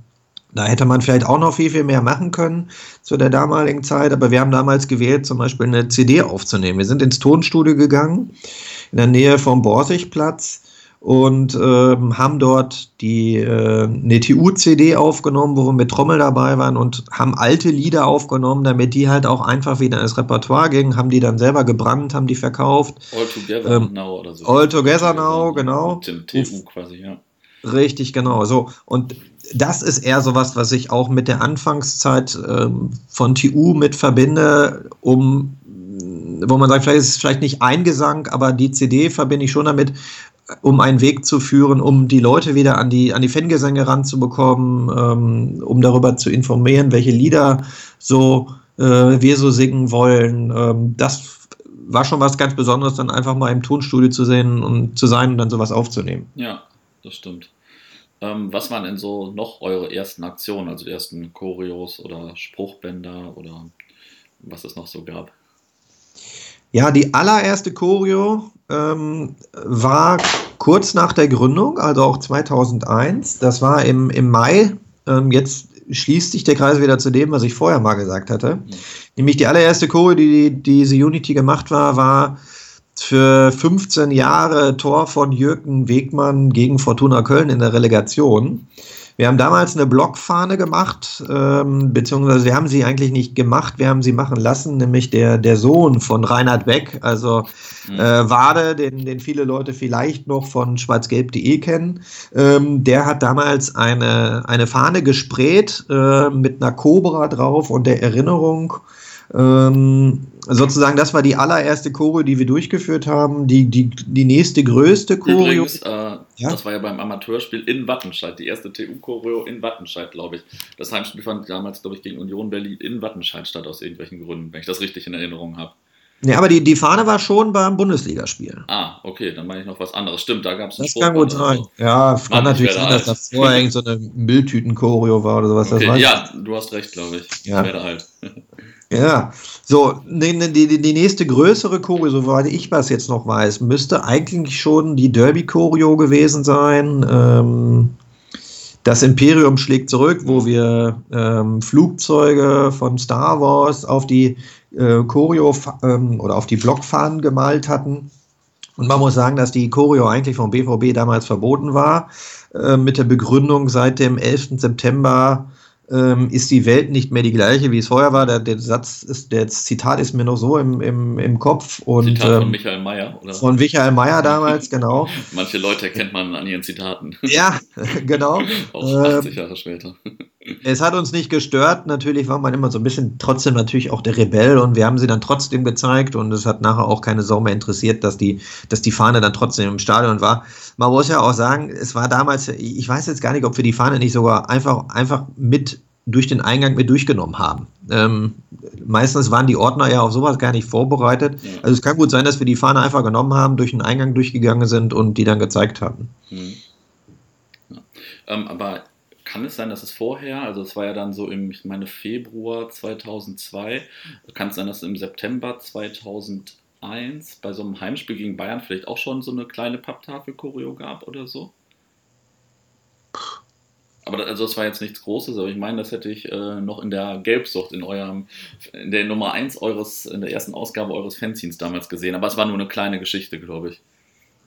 da hätte man vielleicht auch noch viel, viel mehr machen können zu der damaligen Zeit, aber wir haben damals gewählt, zum Beispiel eine CD aufzunehmen. Wir sind ins Tonstudio gegangen, in der Nähe vom Borsigplatz und ähm, haben dort die äh, eine TU-CD aufgenommen, wo wir mit Trommel dabei waren und haben alte Lieder aufgenommen, damit die halt auch einfach wieder ins Repertoire gingen, haben die dann selber gebrannt, haben die verkauft. All Together ähm, Now oder so. All Together Now, genau. Mit dem TU quasi, ja. Richtig, genau. So und das ist eher sowas, was ich auch mit der Anfangszeit ähm, von TU mit verbinde, um wo man sagt, vielleicht ist es vielleicht nicht ein Gesang, aber die CD verbinde ich schon damit, um einen Weg zu führen, um die Leute wieder an die, an die Fangesänge ranzubekommen, ähm, um darüber zu informieren, welche Lieder so äh, wir so singen wollen. Ähm, das war schon was ganz Besonderes, dann einfach mal im Tonstudio zu sehen und zu sein und dann sowas aufzunehmen. Ja, das stimmt. Ähm, was waren denn so noch eure ersten Aktionen, also die ersten Choreos oder Spruchbänder oder was es noch so gab? Ja, die allererste Choreo ähm, war kurz nach der Gründung, also auch 2001. Das war im, im Mai. Ähm, jetzt schließt sich der Kreis wieder zu dem, was ich vorher mal gesagt hatte. Mhm. Nämlich die allererste Choreo, die, die diese Unity gemacht war, war für 15 Jahre Tor von Jürgen Wegmann gegen Fortuna Köln in der Relegation. Wir haben damals eine Blockfahne gemacht, ähm, beziehungsweise wir haben sie eigentlich nicht gemacht, wir haben sie machen lassen, nämlich der, der Sohn von Reinhard Beck, also mhm. äh, Wade, den, den viele Leute vielleicht noch von schwarzgelb.de kennen. Ähm, der hat damals eine, eine Fahne gesprayt äh, mit einer Cobra drauf und der Erinnerung ähm, sozusagen, das war die allererste Choreo, die wir durchgeführt haben. Die, die, die nächste größte Choreo. Übrigens, äh, ja? das war ja beim Amateurspiel in Wattenscheid, die erste TU-Choreo in Wattenscheid, glaube ich. Das Heimspiel fand damals, glaube ich, gegen Union Berlin in Wattenscheid statt, aus irgendwelchen Gründen, wenn ich das richtig in Erinnerung habe. Ja, aber die, die Fahne war schon beim Bundesligaspiel. Ah, okay, dann meine ich noch was anderes. Stimmt, da gab es Das kann gut sein. So. Ja, Mann, kann natürlich sein, dass das vorher irgend so eine Mülltüten-Choreo war oder sowas. Okay, ja, du hast recht, glaube ich. Ja. Ich werde alt. Ja, so, die, die, die nächste größere Choreo, soweit ich was jetzt noch weiß, müsste eigentlich schon die Derby-Choreo gewesen sein. Ähm, das Imperium schlägt zurück, wo wir ähm, Flugzeuge von Star Wars auf die äh, Choreo ähm, oder auf die Blockfahnen gemalt hatten. Und man muss sagen, dass die Choreo eigentlich vom BVB damals verboten war, äh, mit der Begründung seit dem 11. September ähm, ist die Welt nicht mehr die gleiche, wie es vorher war. Der, der Satz ist, der Zitat ist mir noch so im, im, im Kopf. Und, Zitat von ähm, Michael Mayer, oder? Von Michael Mayer damals, genau. Manche Leute kennt man an ihren Zitaten. Ja, genau. Auch 80 Jahre später. Es hat uns nicht gestört. Natürlich war man immer so ein bisschen trotzdem natürlich auch der Rebell und wir haben sie dann trotzdem gezeigt und es hat nachher auch keine Sau mehr interessiert, dass die, dass die Fahne dann trotzdem im Stadion war. Man muss ja auch sagen, es war damals, ich weiß jetzt gar nicht, ob wir die Fahne nicht sogar einfach, einfach mit durch den Eingang mit durchgenommen haben. Ähm, meistens waren die Ordner ja auf sowas gar nicht vorbereitet. Ja. Also es kann gut sein, dass wir die Fahne einfach genommen haben, durch den Eingang durchgegangen sind und die dann gezeigt haben. Mhm. Ja. Ähm, aber kann es sein, dass es vorher, also es war ja dann so im, ich meine, Februar 2002, kann es sein, dass es im September 2001 bei so einem Heimspiel gegen Bayern vielleicht auch schon so eine kleine Papptafel-Choreo gab oder so? Aber also das war jetzt nichts Großes, aber ich meine, das hätte ich äh, noch in der Gelbsucht, in eurem, in der Nummer 1 eures, in der ersten Ausgabe eures Fanzines damals gesehen. Aber es war nur eine kleine Geschichte, glaube ich.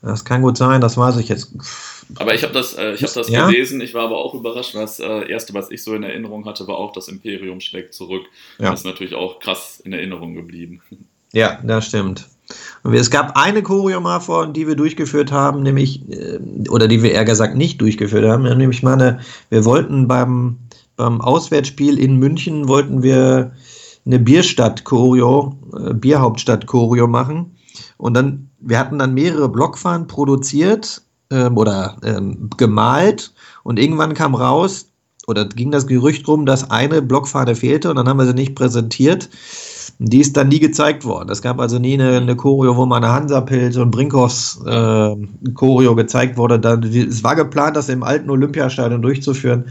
Das kann gut sein, das weiß ich jetzt. Aber ich habe das, äh, ich hab das ja? gelesen, ich war aber auch überrascht. Das äh, erste, was ich so in Erinnerung hatte, war auch das Imperium schlägt zurück. Ja. Das ist natürlich auch krass in Erinnerung geblieben. Ja, das stimmt. Es gab eine Choreo mal vor, die wir durchgeführt haben, nämlich, äh, oder die wir eher gesagt nicht durchgeführt haben, nämlich mal eine, wir wollten beim, beim Auswärtsspiel in München, wollten wir eine Bierstadt-Choreo, äh, Bierhauptstadt-Choreo machen. Und dann, wir hatten dann mehrere Blockfahnen produziert ähm, oder ähm, gemalt und irgendwann kam raus, oder ging das Gerücht rum, dass eine Blockfahne fehlte und dann haben wir sie nicht präsentiert. Die ist dann nie gezeigt worden. Es gab also nie eine, eine Choreo, wo mal eine Hansapilz und Brinkhoffs äh, Choreo gezeigt wurde. Dann, es war geplant, das im alten Olympiastadion durchzuführen,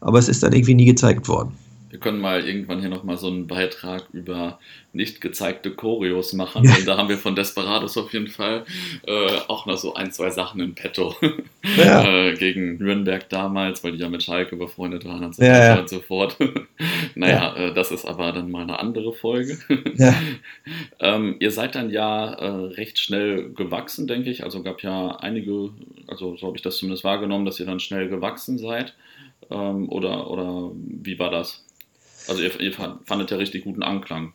aber es ist dann irgendwie nie gezeigt worden. Wir können mal irgendwann hier nochmal so einen Beitrag über nicht gezeigte Choreos machen. Ja. Und da haben wir von Desperados auf jeden Fall äh, auch noch so ein, zwei Sachen im Petto. Ja. äh, gegen Nürnberg damals, weil die ja mit Schalke befreundet waren und so weiter ja, und so fort. naja, äh, das ist aber dann mal eine andere Folge. ähm, ihr seid dann ja äh, recht schnell gewachsen, denke ich. Also gab ja einige, also so habe ich das zumindest wahrgenommen, dass ihr dann schnell gewachsen seid. Ähm, oder, oder wie war das? Also ihr, ihr fandet ja richtig guten Anklang.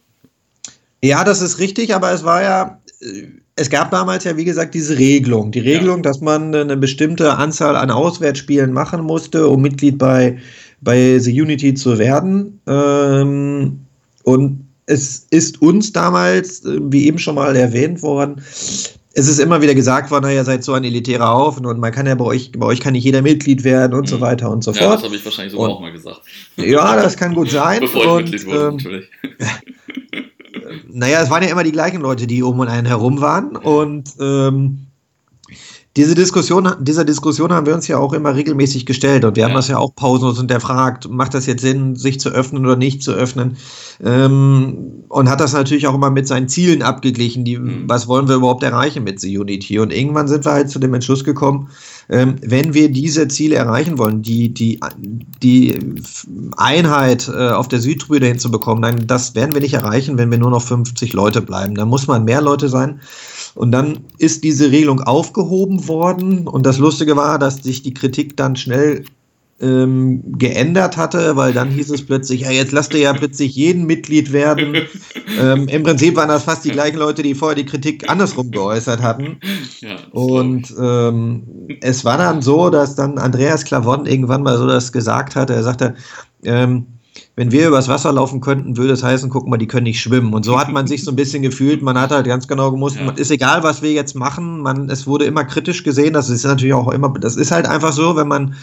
Ja, das ist richtig, aber es war ja, äh, es gab damals ja, wie gesagt, diese Regelung. Die Regelung, ja. dass man eine bestimmte Anzahl an Auswärtsspielen machen musste, um Mitglied bei, bei The Unity zu werden. Ähm, und es ist uns damals, äh, wie eben schon mal erwähnt worden, es ist immer wieder gesagt worden, ihr seid so ein elitärer Haufen und man kann ja bei euch, bei euch kann nicht jeder Mitglied werden und mhm. so weiter und so fort. Ja, das habe ich wahrscheinlich sogar und, auch mal gesagt. Ja, das kann gut sein. Bevor ich und, Mitglied wurde, ähm, natürlich. naja, es waren ja immer die gleichen Leute, die um und einen herum waren und ähm, diese Diskussion, dieser Diskussion haben wir uns ja auch immer regelmäßig gestellt und wir haben das ja auch pausenlos hinterfragt, macht das jetzt Sinn, sich zu öffnen oder nicht zu öffnen? Ähm, und hat das natürlich auch immer mit seinen Zielen abgeglichen, die, mhm. was wollen wir überhaupt erreichen mit The Unity? Und irgendwann sind wir halt zu dem Entschluss gekommen, ähm, wenn wir diese Ziele erreichen wollen, die, die, die Einheit äh, auf der Südtribüne hinzubekommen, dann das werden wir nicht erreichen, wenn wir nur noch 50 Leute bleiben. Da muss man mehr Leute sein. Und dann ist diese Regelung aufgehoben worden. Und das Lustige war, dass sich die Kritik dann schnell ähm, geändert hatte, weil dann hieß es plötzlich, ja, jetzt lasst ihr ja plötzlich jeden Mitglied werden. ähm, Im Prinzip waren das fast die gleichen Leute, die vorher die Kritik andersrum geäußert hatten. Ja, und ähm, es war dann so, dass dann Andreas Clavon irgendwann mal so das gesagt hat. Er sagte, ähm, wenn wir übers Wasser laufen könnten, würde es heißen, guck mal, die können nicht schwimmen. Und so hat man sich so ein bisschen gefühlt. Man hat halt ganz genau gemusst, ja. ist egal, was wir jetzt machen. Man, es wurde immer kritisch gesehen. Das ist natürlich auch immer, das ist halt einfach so, wenn man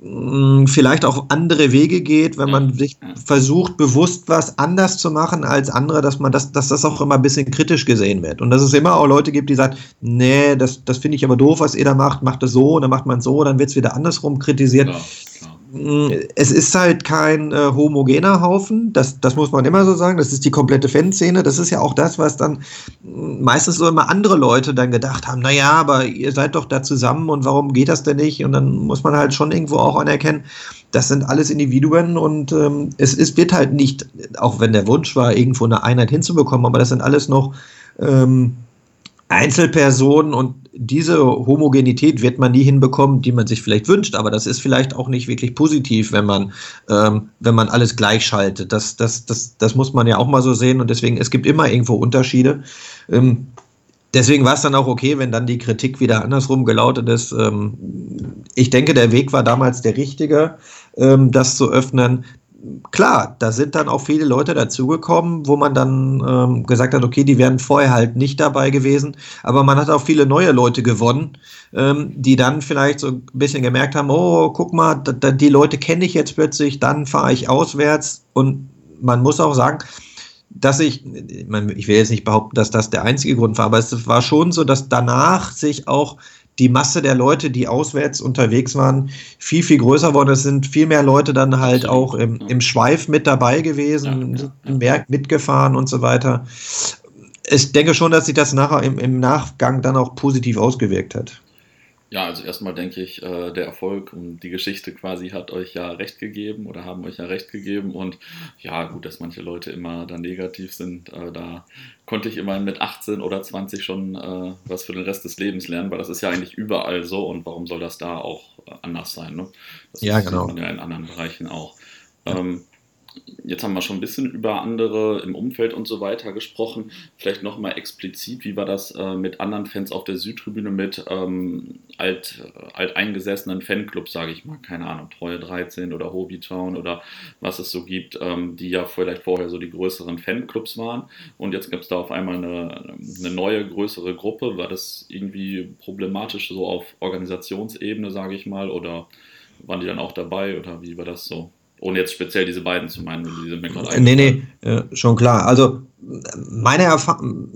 mh, vielleicht auch andere Wege geht, wenn man sich versucht, bewusst was anders zu machen als andere, dass man das, dass das auch immer ein bisschen kritisch gesehen wird. Und dass es immer auch Leute gibt, die sagen, nee, das, das finde ich aber doof, was ihr da macht, macht das so, dann macht man so, dann wird es wieder andersrum kritisiert. Ja es ist halt kein äh, homogener Haufen, das, das muss man immer so sagen, das ist die komplette Fanszene, das ist ja auch das, was dann meistens so immer andere Leute dann gedacht haben, naja, aber ihr seid doch da zusammen und warum geht das denn nicht? Und dann muss man halt schon irgendwo auch anerkennen, das sind alles Individuen und ähm, es ist, wird halt nicht, auch wenn der Wunsch war, irgendwo eine Einheit hinzubekommen, aber das sind alles noch ähm, Einzelpersonen und diese Homogenität wird man nie hinbekommen, die man sich vielleicht wünscht, aber das ist vielleicht auch nicht wirklich positiv, wenn man, ähm, wenn man alles gleichschaltet. Das, das, das, das muss man ja auch mal so sehen und deswegen, es gibt immer irgendwo Unterschiede. Ähm, deswegen war es dann auch okay, wenn dann die Kritik wieder andersrum gelautet ist. Ähm, ich denke, der Weg war damals der richtige, ähm, das zu öffnen klar, da sind dann auch viele Leute dazugekommen, wo man dann ähm, gesagt hat, okay, die wären vorher halt nicht dabei gewesen, aber man hat auch viele neue Leute gewonnen, ähm, die dann vielleicht so ein bisschen gemerkt haben, oh, guck mal, die Leute kenne ich jetzt plötzlich, dann fahre ich auswärts. Und man muss auch sagen, dass ich, ich will jetzt nicht behaupten, dass das der einzige Grund war, aber es war schon so, dass danach sich auch die Masse der Leute, die auswärts unterwegs waren, viel, viel größer worden. Es sind viel mehr Leute dann halt auch im, im Schweif mit dabei gewesen, ja, ja, ja. mitgefahren und so weiter. Ich denke schon, dass sich das nachher im, im Nachgang dann auch positiv ausgewirkt hat. Ja, also erstmal denke ich, äh, der Erfolg und die Geschichte quasi hat euch ja recht gegeben oder haben euch ja recht gegeben. Und ja, gut, dass manche Leute immer da negativ sind, äh, da konnte ich immerhin mit 18 oder 20 schon äh, was für den Rest des Lebens lernen, weil das ist ja eigentlich überall so und warum soll das da auch anders sein? Ne? Das ja, genau. ja in anderen Bereichen auch. Ja. Ähm, Jetzt haben wir schon ein bisschen über andere im Umfeld und so weiter gesprochen. Vielleicht nochmal explizit, wie war das äh, mit anderen Fans auf der Südtribüne, mit ähm, alt, alteingesessenen Fanclubs, sage ich mal, keine Ahnung, Treue 13 oder Hobbytown oder was es so gibt, ähm, die ja vielleicht vorher so die größeren Fanclubs waren. Und jetzt gibt es da auf einmal eine, eine neue, größere Gruppe. War das irgendwie problematisch so auf Organisationsebene, sage ich mal, oder waren die dann auch dabei oder wie war das so? Ohne jetzt speziell diese beiden zu meinen, die sind mir gerade Nee, nee, äh, schon klar. Also meine Erfahrung,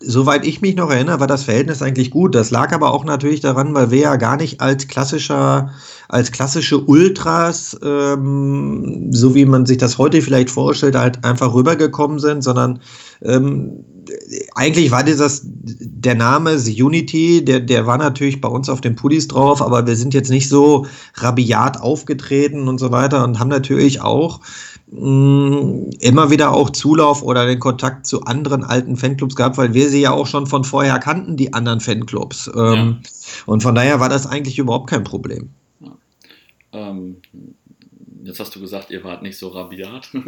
soweit ich mich noch erinnere, war das Verhältnis eigentlich gut. Das lag aber auch natürlich daran, weil wir ja gar nicht als klassischer, als klassische Ultras, ähm, so wie man sich das heute vielleicht vorstellt, halt einfach rübergekommen sind, sondern ähm, eigentlich war dieses, der Name The Unity, der, der war natürlich bei uns auf den Pullis drauf, aber wir sind jetzt nicht so rabiat aufgetreten und so weiter und haben natürlich auch mh, mm, immer wieder auch Zulauf oder den Kontakt zu anderen alten Fanclubs gehabt, weil wir sie ja auch schon von vorher kannten, die anderen Fanclubs. Ähm, ja. Und von daher war das eigentlich überhaupt kein Problem. Ja. Ähm, jetzt hast du gesagt, ihr wart nicht so rabiat.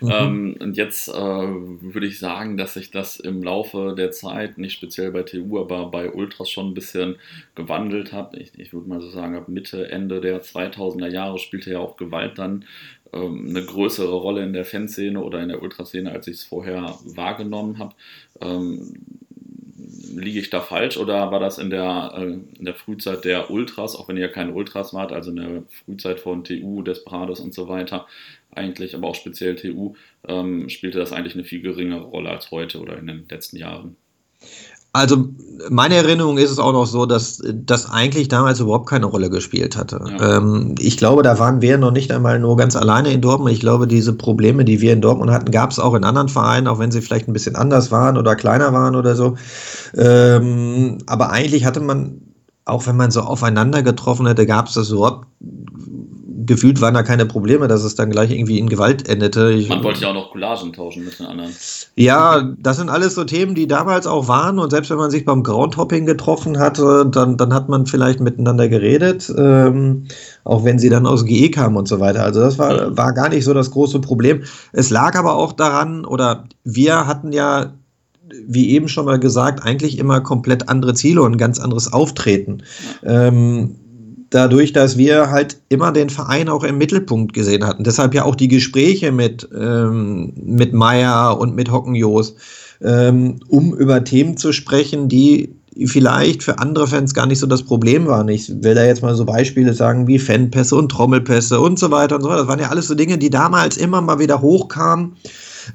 Mhm. ähm, und jetzt äh, würde ich sagen, dass sich das im Laufe der Zeit, nicht speziell bei TU, aber bei Ultras schon ein bisschen gewandelt hat. Ich, ich würde mal so sagen, ab Mitte, Ende der 2000er Jahre spielte ja auch Gewalt dann ähm, eine größere Rolle in der Fanszene oder in der Ultraszene, als ich es vorher wahrgenommen habe. Ähm, liege ich da falsch oder war das in der, äh, in der Frühzeit der Ultras, auch wenn ihr keine Ultras wart, also in der Frühzeit von TU, Desperados und so weiter, eigentlich, aber auch speziell TU, ähm, spielte das eigentlich eine viel geringere Rolle als heute oder in den letzten Jahren? Also meine Erinnerung ist es auch noch so, dass das eigentlich damals überhaupt keine Rolle gespielt hatte. Ja. Ähm, ich glaube, da waren wir noch nicht einmal nur ganz alleine in Dortmund. Ich glaube, diese Probleme, die wir in Dortmund hatten, gab es auch in anderen Vereinen, auch wenn sie vielleicht ein bisschen anders waren oder kleiner waren oder so. Ähm, aber eigentlich hatte man, auch wenn man so aufeinander getroffen hätte, gab es das überhaupt gefühlt waren da keine Probleme, dass es dann gleich irgendwie in Gewalt endete. Ich, Man wollte ja auch noch Collagen tauschen mit den anderen. Ja, das sind alles so Themen, die damals auch waren und selbst wenn man sich beim Groundhopping getroffen hatte, dann, dann hat man vielleicht miteinander geredet, ähm, auch wenn sie dann aus GE kamen und so weiter. Also das war, war gar nicht so das große Problem. Es lag aber auch daran, oder wir hatten ja wie eben schon mal gesagt, eigentlich immer komplett andere Ziele und ein ganz anderes Auftreten. Ähm, dadurch, dass wir halt immer den Verein auch im Mittelpunkt gesehen hatten. Deshalb ja auch die Gespräche mit, ähm, mit Meier und mit Hockenjos, ähm, um über Themen zu sprechen, die vielleicht für andere Fans gar nicht so das Problem waren. Ich will da jetzt mal so Beispiele sagen wie Fanpässe und Trommelpässe und so weiter und so weiter. Das waren ja alles so Dinge, die damals immer mal wieder hochkamen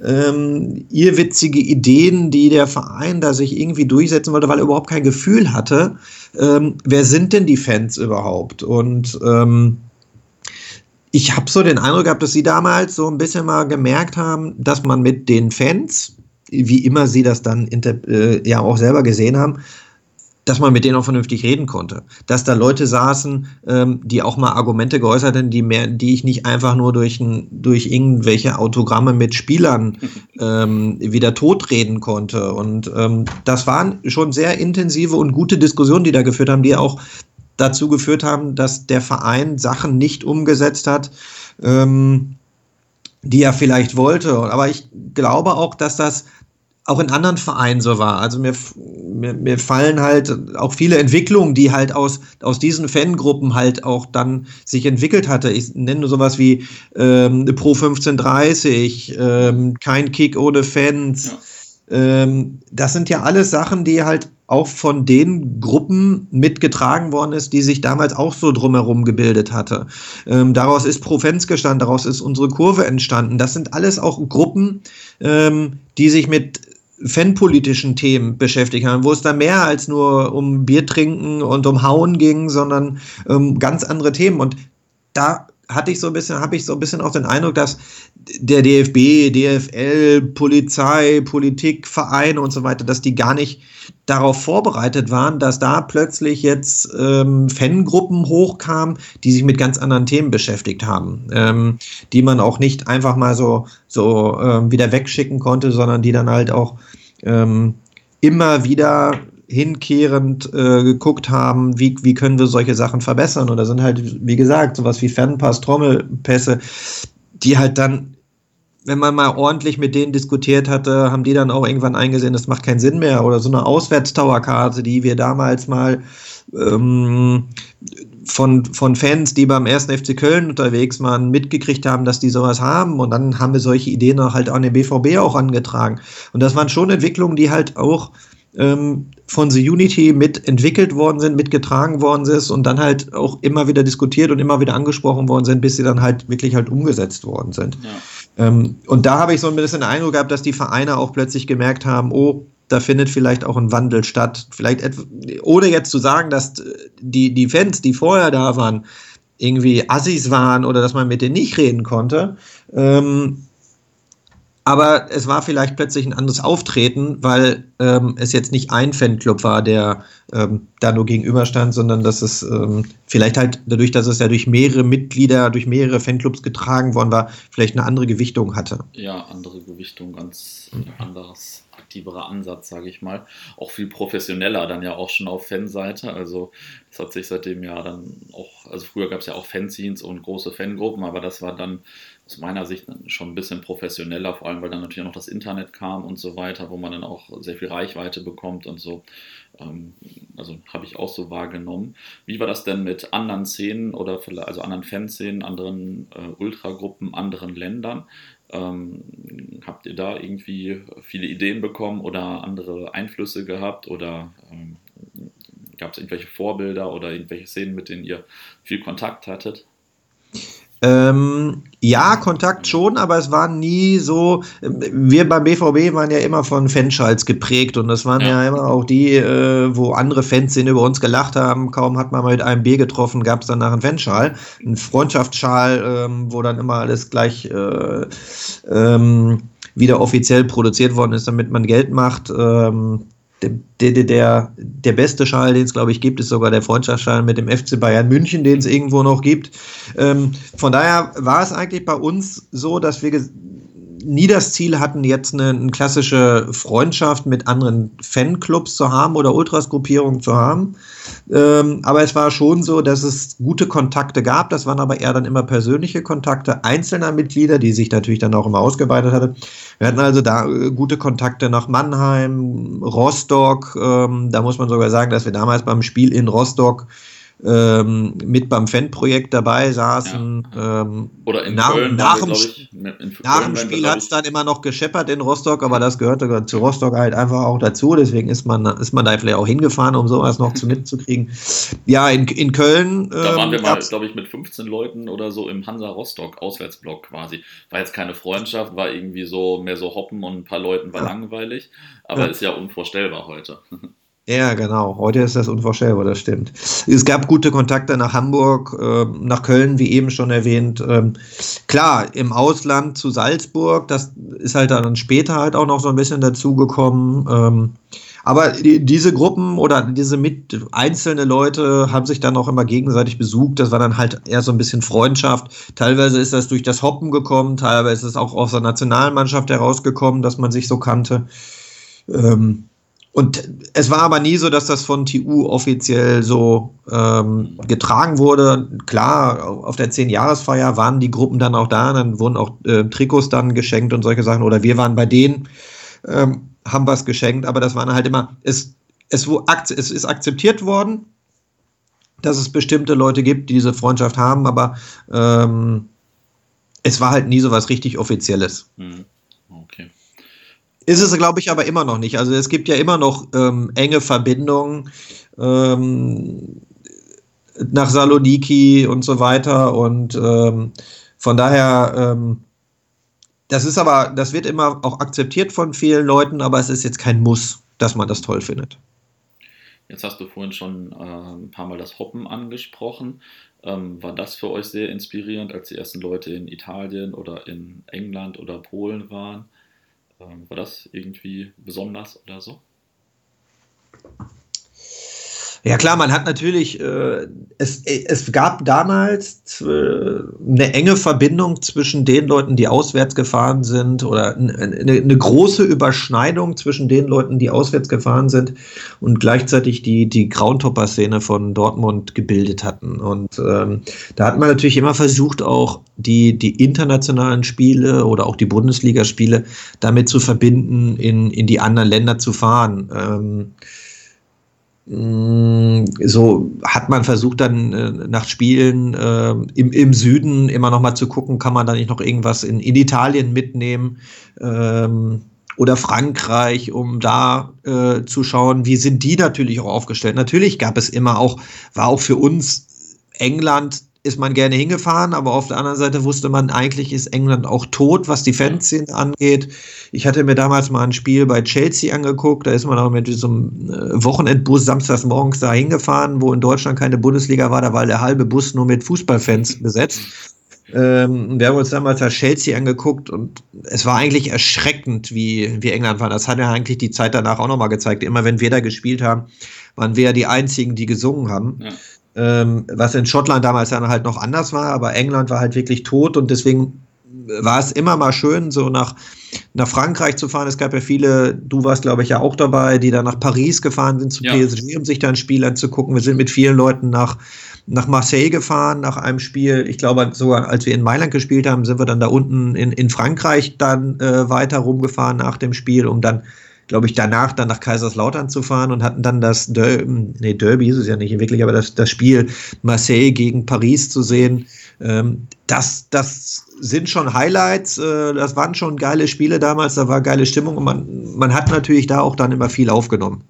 ähm, irrwitzige Ideen, die der Verein da sich irgendwie durchsetzen wollte, weil er überhaupt kein Gefühl hatte, ähm, wer sind denn die Fans überhaupt? Und ähm, ich habe so den Eindruck gehabt, dass sie damals so ein bisschen mal gemerkt haben, dass man mit den Fans, wie immer sie das dann äh, ja auch selber gesehen haben, dass man mit denen auch vernünftig reden konnte. Dass da Leute saßen, ähm, die auch mal Argumente geäußert haben, die, mehr, die ich nicht einfach nur durch, ein, durch irgendwelche Autogramme mit Spielern ähm, wieder totreden konnte. Und ähm, das waren schon sehr intensive und gute Diskussionen, die da geführt haben, die auch dazu geführt haben, dass der Verein Sachen nicht umgesetzt hat, ähm, die er vielleicht wollte. Aber ich glaube auch, dass das auch in anderen Vereinen so war. Also mir, mir, mir fallen halt auch viele Entwicklungen, die halt aus, aus diesen Fangruppen halt auch dann sich entwickelt hatte. Ich nenne nur sowas wie ähm, Pro 1530, ähm, kein Kick ohne Fans. Ja. Ähm, das sind ja alles Sachen, die halt auch von den Gruppen mitgetragen worden ist, die sich damals auch so drumherum gebildet hatte. Ähm, daraus ist Profens gestanden, daraus ist unsere Kurve entstanden. Das sind alles auch Gruppen, ähm, die sich mit fanpolitischen Themen beschäftigt haben, wo es da mehr als nur um Bier trinken und um Hauen ging, sondern um ganz andere Themen. Und da hatte ich so ein bisschen, habe ich so ein bisschen auch den Eindruck, dass der DFB, DFL, Polizei, Politik, Vereine und so weiter, dass die gar nicht darauf vorbereitet waren, dass da plötzlich jetzt ähm, Fangruppen hochkamen, die sich mit ganz anderen Themen beschäftigt haben, ähm, die man auch nicht einfach mal so, so ähm, wieder wegschicken konnte, sondern die dann halt auch ähm, immer wieder hinkehrend äh, geguckt haben, wie, wie können wir solche Sachen verbessern. Und da sind halt, wie gesagt, sowas wie Fanpass, Trommelpässe, die halt dann, wenn man mal ordentlich mit denen diskutiert hatte, haben die dann auch irgendwann eingesehen, das macht keinen Sinn mehr. Oder so eine Auswärtstowerkarte, die wir damals mal ähm, von, von Fans, die beim ersten FC Köln unterwegs waren, mitgekriegt haben, dass die sowas haben. Und dann haben wir solche Ideen halt an den BVB auch angetragen. Und das waren schon Entwicklungen, die halt auch ähm, von The Unity mitentwickelt worden sind, mitgetragen worden ist und dann halt auch immer wieder diskutiert und immer wieder angesprochen worden sind, bis sie dann halt wirklich halt umgesetzt worden sind. Ja. Ähm, und da habe ich so ein bisschen den Eindruck gehabt, dass die Vereine auch plötzlich gemerkt haben, oh, da findet vielleicht auch ein Wandel statt. Vielleicht ohne jetzt zu sagen, dass die, die Fans, die vorher da waren, irgendwie Assis waren oder dass man mit denen nicht reden konnte. Ähm, aber es war vielleicht plötzlich ein anderes Auftreten, weil ähm, es jetzt nicht ein Fanclub war, der ähm, da nur gegenüberstand, sondern dass es ähm, vielleicht halt dadurch, dass es ja durch mehrere Mitglieder, durch mehrere Fanclubs getragen worden war, vielleicht eine andere Gewichtung hatte. Ja, andere Gewichtung, ganz mhm. anderes, aktiverer Ansatz, sage ich mal. Auch viel professioneller dann ja auch schon auf Fanseite. Also das hat sich seitdem ja dann auch, also früher gab es ja auch Fanzines und große Fangruppen, aber das war dann aus meiner Sicht schon ein bisschen professioneller, vor allem weil dann natürlich noch das Internet kam und so weiter, wo man dann auch sehr viel Reichweite bekommt und so. Ähm, also habe ich auch so wahrgenommen. Wie war das denn mit anderen Szenen oder also anderen Fanszenen, anderen äh, Ultragruppen, anderen Ländern? Ähm, habt ihr da irgendwie viele Ideen bekommen oder andere Einflüsse gehabt oder ähm, gab es irgendwelche Vorbilder oder irgendwelche Szenen, mit denen ihr viel Kontakt hattet? Ähm, ja, Kontakt schon, aber es war nie so. Wir beim BVB waren ja immer von Fanschals geprägt und das waren ja, ja immer auch die, äh, wo andere Fans sind über uns gelacht haben. Kaum hat man mal mit einem B getroffen, gab es danach einen Fanschal, einen Freundschaftsschal, ähm, wo dann immer alles gleich äh, ähm, wieder offiziell produziert worden ist, damit man Geld macht. Ähm, der, der, der, der beste Schal, den es, glaube ich, gibt, ist sogar der Freundschaftsschal mit dem FC Bayern München, den es irgendwo noch gibt. Ähm, von daher war es eigentlich bei uns so, dass wir nie das Ziel hatten, jetzt eine, eine, klassische Freundschaft mit anderen Fanclubs zu haben oder Ultras-Gruppierungen zu haben. Ähm, aber es war schon so, dass es gute Kontakte gab. Das waren aber eher dann immer persönliche Kontakte einzelner Mitglieder, die sich natürlich dann auch immer ausgeweitet hatte. Wir hatten also da äh, gute Kontakte nach Mannheim, Rostock. Ähm, da muss man sogar sagen, dass wir damals beim Spiel in Rostock ähm, mit beim Fan-Projekt dabei saßen. Ja. Ähm, Oder in nach, Köln. Nach, dem, ich, nach dem Spiel hat es dann immer noch gescheppert in Rostock, aber das gehörte zu Rostock halt einfach auch dazu. Deswegen ist man, ist man da vielleicht auch hingefahren, um sowas noch zu mitzukriegen. Ja, in, in Köln. da waren wir ähm, mal, glaube ich, mit 15 Leuten oder so im Hansa Rostock Auswärtsblock quasi. War jetzt keine Freundschaft, war irgendwie so mehr so hoppen und ein paar Leuten war ja. langweilig. Aber ja. ist ja unvorstellbar heute. Ja, genau. Heute ist das unvorstellbar, das stimmt. Es gab gute Kontakte nach Hamburg, äh, nach Köln, wie eben schon erwähnt. Ähm, klar, im Ausland zu Salzburg, das ist halt dann später halt auch noch so ein bisschen dazugekommen. Ähm, aber die, diese Gruppen oder diese mit einzelne Leute haben sich dann auch immer gegenseitig besucht. Das war dann halt eher so ein bisschen Freundschaft. Teilweise ist das durch das Hoppen gekommen, teilweise ist es auch aus der Nationalmannschaft herausgekommen, dass man sich so kannte. Ähm, und es war aber nie so, dass das von TU offiziell so ähm, getragen wurde. Klar, auf der 10-Jahresfeier waren die Gruppen dann auch da, dann wurden auch äh, Trikots dann geschenkt und solche Sachen. Oder wir waren bei denen, ähm, haben was geschenkt, aber das waren halt immer, es, es, es ist akzeptiert worden, dass es bestimmte Leute gibt, die diese Freundschaft haben, aber ähm, es war halt nie so was richtig Offizielles. Mhm. Ist es, glaube ich, aber immer noch nicht. Also es gibt ja immer noch ähm, enge Verbindungen ähm, nach Saloniki und so weiter. Und ähm, von daher, ähm, das ist aber, das wird immer auch akzeptiert von vielen Leuten, aber es ist jetzt kein Muss, dass man das toll findet. Jetzt hast du vorhin schon äh, ein paar Mal das Hoppen angesprochen. Ähm, war das für euch sehr inspirierend, als die ersten Leute in Italien oder in England oder Polen waren? Ähm, war das irgendwie besonders oder so? Ja klar, man hat natürlich, äh, es, es gab damals äh, eine enge Verbindung zwischen den Leuten, die auswärts gefahren sind oder eine, eine, große Überschneidung zwischen den Leuten, die auswärts gefahren sind und gleichzeitig die, die Groundhopper-Szene von Dortmund gebildet hatten. Und ähm, da hat man natürlich immer versucht, auch die, die internationalen Spiele oder auch die Bundesligaspiele damit zu verbinden, in, in die anderen Länder zu fahren. Ähm, so hat man versucht dann äh, nach Spielen äh, im, im Süden immer noch mal zu gucken, kann man da nicht noch irgendwas in, in Italien mitnehmen ähm, oder Frankreich, um da äh, zu schauen, wie sind die natürlich auch aufgestellt. Natürlich gab es immer auch, war auch für uns England ist man gerne hingefahren, aber auf der anderen Seite wusste man, eigentlich ist England auch tot, was die Fanszene angeht. Ich hatte mir damals mal ein Spiel bei Chelsea angeguckt, da ist man auch mit so einem äh, Wochenendbus samstags morgens da hingefahren, wo in Deutschland keine Bundesliga war, da war der halbe Bus nur mit Fußballfans besetzt. Ähm, wir haben uns damals das Chelsea angeguckt und es war eigentlich erschreckend, wie, wie England war. Das hat ja eigentlich die Zeit danach auch nochmal gezeigt. Immer wenn wir da gespielt haben, waren wir ja die Einzigen, die gesungen haben. Ja ähm, was in Schottland damals dann halt noch anders war, aber England war halt wirklich tot und deswegen war es immer mal schön, so nach, nach Frankreich zu fahren. Es gab ja viele, du warst glaube ich ja auch dabei, die dann nach Paris gefahren sind zu ja. PSG, um sich da ein Spiel anzugucken. Wir sind mit vielen Leuten nach, nach Marseille gefahren, nach einem Spiel. Ich glaube sogar, als wir in Mailand gespielt haben, sind wir dann da unten in, in Frankreich dann äh, weiter rumgefahren nach dem Spiel, um dann glaube ich, danach dann nach Kaiserslautern zu fahren und hatten dann das Derby, nee, Derby ist es ja nicht wirklich, aber das, das Spiel Marseille gegen Paris zu sehen. Ähm, das, das sind schon Highlights. Äh, das waren schon geile Spiele damals, da war geile Stimmung und man, man hat natürlich da auch dann immer viel aufgenommen.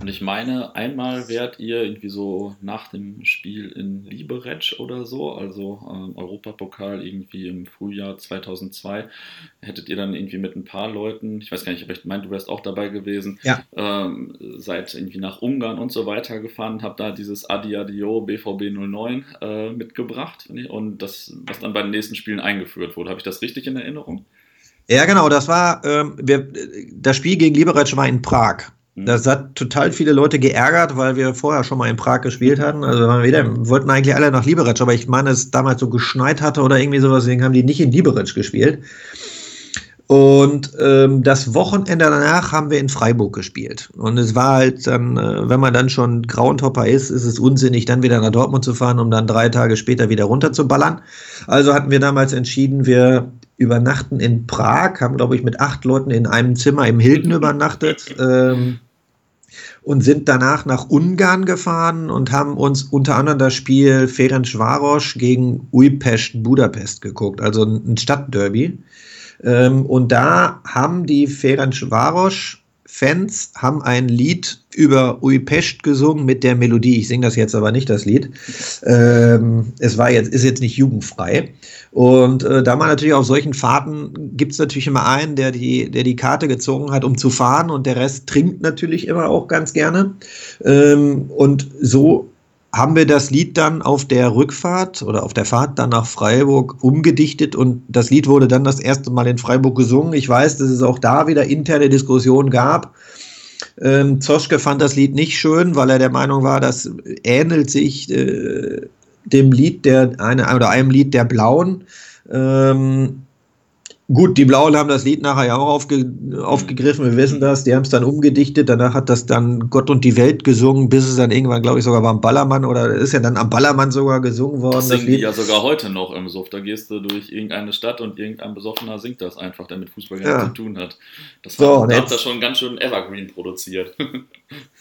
Und ich meine, einmal wärt ihr irgendwie so nach dem Spiel in Liberec oder so, also ähm, Europapokal irgendwie im Frühjahr 2002, hättet ihr dann irgendwie mit ein paar Leuten, ich weiß gar nicht, aber ich meine, du wärst auch dabei gewesen, ja. ähm, seid irgendwie nach Ungarn und so weiter gefahren, habt da dieses Adi Adio BVB 09 äh, mitgebracht und das, was dann bei den nächsten Spielen eingeführt wurde. Habe ich das richtig in Erinnerung? Ja, genau, das war, ähm, wir, das Spiel gegen Liberec war in Prag. Mhm. Das hat total viele Leute geärgert, weil wir vorher schon mal in Prag gespielt hatten. Also wir wieder, wollten eigentlich alle nach Liberec, aber ich meine, es damals so geschneit hatte oder irgendwie sowas, deswegen haben die nicht in Liberec gespielt. Und ähm, das Wochenende danach haben wir in Freiburg gespielt. Und es war halt dann, äh, wenn man dann schon Grauentopper ist, ist es unsinnig, dann wieder nach Dortmund zu fahren, um dann drei Tage später wieder runterzuballern. Also hatten wir damals entschieden, wir übernachten in Prag, haben, glaube ich, mit acht Leuten in einem Zimmer im Hilton übernachtet. Ähm, und sind danach nach Ungarn gefahren und haben uns unter anderem das Spiel Ferencvaros gegen Újpest Budapest geguckt, also ein Stadtderby. Ähm, und da haben die Ferencvaros Fans haben ein Lied über Uipest gesungen mit der Melodie. Ich singe das jetzt aber nicht, das Lied. Ähm, es war jetzt, ist jetzt nicht jugendfrei. Und äh, da man natürlich auf solchen Fahrten gibt es natürlich immer einen, der die, der die Karte gezogen hat, um zu fahren und der Rest trinkt natürlich immer auch ganz gerne. Ähm, und so haben wir das Lied dann auf der Rückfahrt oder auf der Fahrt dann nach Freiburg umgedichtet und das Lied wurde dann das erste Mal in Freiburg gesungen. Ich weiß, dass es auch da wieder interne Diskussionen gab. Ähm, Zoschke fand das Lied nicht schön, weil er der Meinung war, das ähnelt sich äh, dem Lied der eine oder einem Lied der Blauen. Ähm, Gut, die Blauen haben das Lied nachher ja auch aufge, aufgegriffen, wir wissen das, die haben es dann umgedichtet, danach hat das dann Gott und die Welt gesungen, bis es dann irgendwann, glaube ich, sogar war am Ballermann oder ist ja dann am Ballermann sogar gesungen worden. Das singen das die ja sogar heute noch im Suff, da gehst du durch irgendeine Stadt und irgendein Besoffener singt das einfach, der mit Fußball ja. zu tun hat. Das so, hat, das schon ganz schön Evergreen produziert.